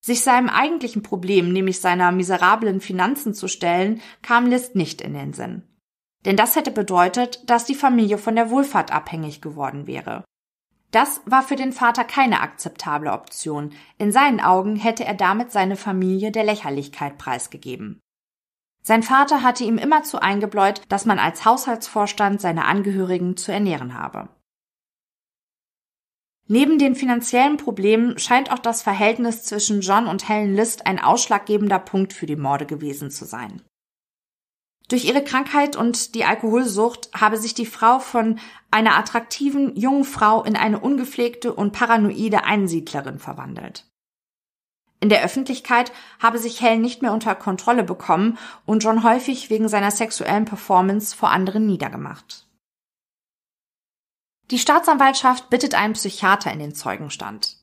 Sich seinem eigentlichen Problem, nämlich seiner miserablen Finanzen zu stellen, kam List nicht in den Sinn. Denn das hätte bedeutet, dass die Familie von der Wohlfahrt abhängig geworden wäre. Das war für den Vater keine akzeptable Option. In seinen Augen hätte er damit seine Familie der Lächerlichkeit preisgegeben. Sein Vater hatte ihm immerzu eingebläut, dass man als Haushaltsvorstand seine Angehörigen zu ernähren habe. Neben den finanziellen Problemen scheint auch das Verhältnis zwischen John und Helen List ein ausschlaggebender Punkt für die Morde gewesen zu sein. Durch ihre Krankheit und die Alkoholsucht habe sich die Frau von einer attraktiven jungen Frau in eine ungepflegte und paranoide Einsiedlerin verwandelt. In der Öffentlichkeit habe sich Helen nicht mehr unter Kontrolle bekommen und John häufig wegen seiner sexuellen Performance vor anderen niedergemacht. Die Staatsanwaltschaft bittet einen Psychiater in den Zeugenstand.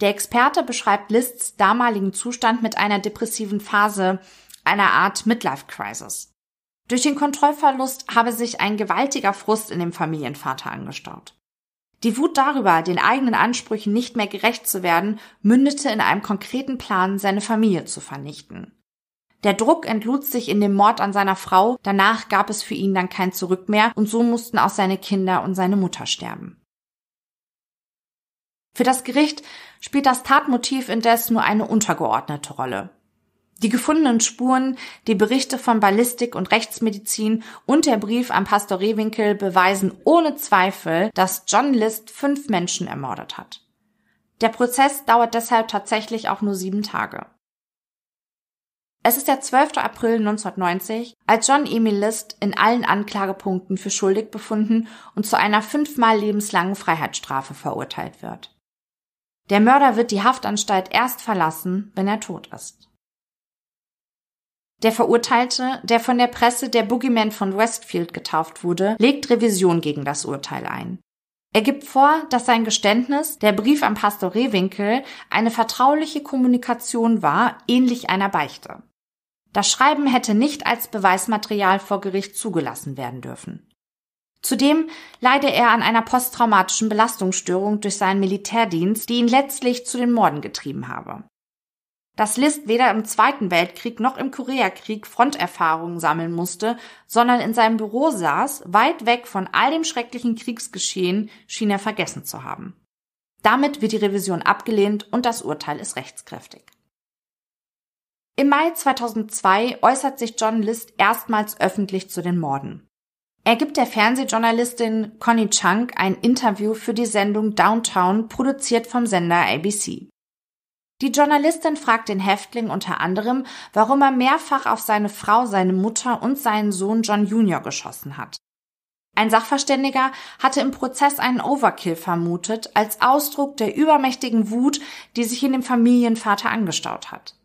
Der Experte beschreibt Lists damaligen Zustand mit einer depressiven Phase, einer Art Midlife Crisis. Durch den Kontrollverlust habe sich ein gewaltiger Frust in dem Familienvater angestaut. Die Wut darüber, den eigenen Ansprüchen nicht mehr gerecht zu werden, mündete in einem konkreten Plan, seine Familie zu vernichten. Der Druck entlud sich in dem Mord an seiner Frau, danach gab es für ihn dann kein Zurück mehr und so mussten auch seine Kinder und seine Mutter sterben. Für das Gericht spielt das Tatmotiv indes nur eine untergeordnete Rolle. Die gefundenen Spuren, die Berichte von Ballistik und Rechtsmedizin und der Brief an Pastor Rewinkel beweisen ohne Zweifel, dass John List fünf Menschen ermordet hat. Der Prozess dauert deshalb tatsächlich auch nur sieben Tage. Es ist der 12. April 1990, als John Emil List in allen Anklagepunkten für schuldig befunden und zu einer fünfmal lebenslangen Freiheitsstrafe verurteilt wird. Der Mörder wird die Haftanstalt erst verlassen, wenn er tot ist. Der Verurteilte, der von der Presse der Boogeyman von Westfield getauft wurde, legt Revision gegen das Urteil ein. Er gibt vor, dass sein Geständnis, der Brief an Pastor Rewinkel, eine vertrauliche Kommunikation war, ähnlich einer Beichte. Das Schreiben hätte nicht als Beweismaterial vor Gericht zugelassen werden dürfen. Zudem leide er an einer posttraumatischen Belastungsstörung durch seinen Militärdienst, die ihn letztlich zu den Morden getrieben habe. Dass List weder im Zweiten Weltkrieg noch im Koreakrieg Fronterfahrungen sammeln musste, sondern in seinem Büro saß, weit weg von all dem schrecklichen Kriegsgeschehen, schien er vergessen zu haben. Damit wird die Revision abgelehnt und das Urteil ist rechtskräftig. Im Mai 2002 äußert sich John List erstmals öffentlich zu den Morden. Er gibt der Fernsehjournalistin Connie Chung ein Interview für die Sendung Downtown, produziert vom Sender ABC. Die Journalistin fragt den Häftling unter anderem, warum er mehrfach auf seine Frau, seine Mutter und seinen Sohn John Jr. geschossen hat. Ein Sachverständiger hatte im Prozess einen Overkill vermutet, als Ausdruck der übermächtigen Wut, die sich in dem Familienvater angestaut hat.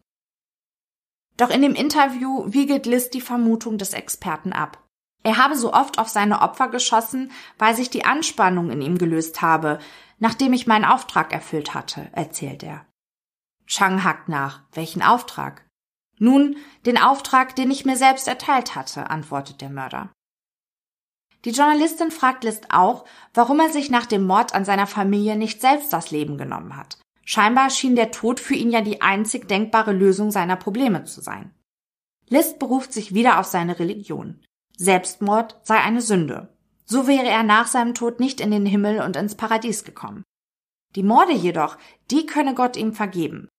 Doch in dem Interview wiegelt List die Vermutung des Experten ab. Er habe so oft auf seine Opfer geschossen, weil sich die Anspannung in ihm gelöst habe, nachdem ich meinen Auftrag erfüllt hatte, erzählt er. Chang hackt nach. Welchen Auftrag? Nun, den Auftrag, den ich mir selbst erteilt hatte, antwortet der Mörder. Die Journalistin fragt List auch, warum er sich nach dem Mord an seiner Familie nicht selbst das Leben genommen hat. Scheinbar schien der Tod für ihn ja die einzig denkbare Lösung seiner Probleme zu sein. List beruft sich wieder auf seine Religion. Selbstmord sei eine Sünde. So wäre er nach seinem Tod nicht in den Himmel und ins Paradies gekommen. Die Morde jedoch, die könne Gott ihm vergeben.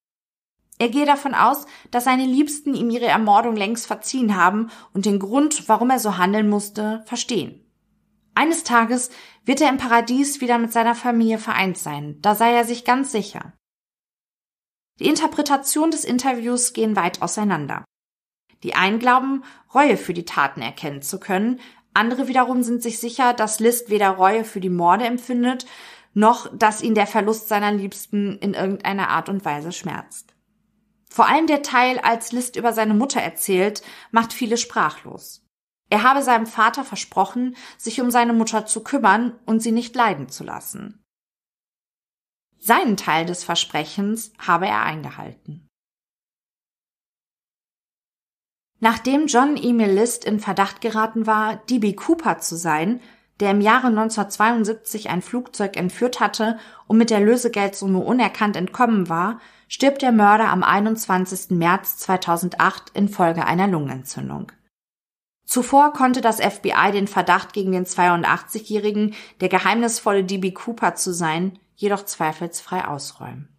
Er gehe davon aus, dass seine Liebsten ihm ihre Ermordung längst verziehen haben und den Grund, warum er so handeln musste, verstehen. Eines Tages wird er im Paradies wieder mit seiner Familie vereint sein, da sei er sich ganz sicher. Die Interpretation des Interviews gehen weit auseinander. Die einen glauben, Reue für die Taten erkennen zu können, andere wiederum sind sich sicher, dass List weder Reue für die Morde empfindet, noch dass ihn der Verlust seiner Liebsten in irgendeiner Art und Weise schmerzt. Vor allem der Teil, als List über seine Mutter erzählt, macht viele sprachlos. Er habe seinem Vater versprochen, sich um seine Mutter zu kümmern und sie nicht leiden zu lassen. Seinen Teil des Versprechens habe er eingehalten. Nachdem John Emil List in Verdacht geraten war, D.B. Cooper zu sein, der im Jahre 1972 ein Flugzeug entführt hatte und mit der Lösegeldsumme unerkannt entkommen war, stirbt der Mörder am 21. März 2008 infolge einer Lungenentzündung. Zuvor konnte das FBI den Verdacht gegen den 82-Jährigen, der geheimnisvolle DB Cooper zu sein, jedoch zweifelsfrei ausräumen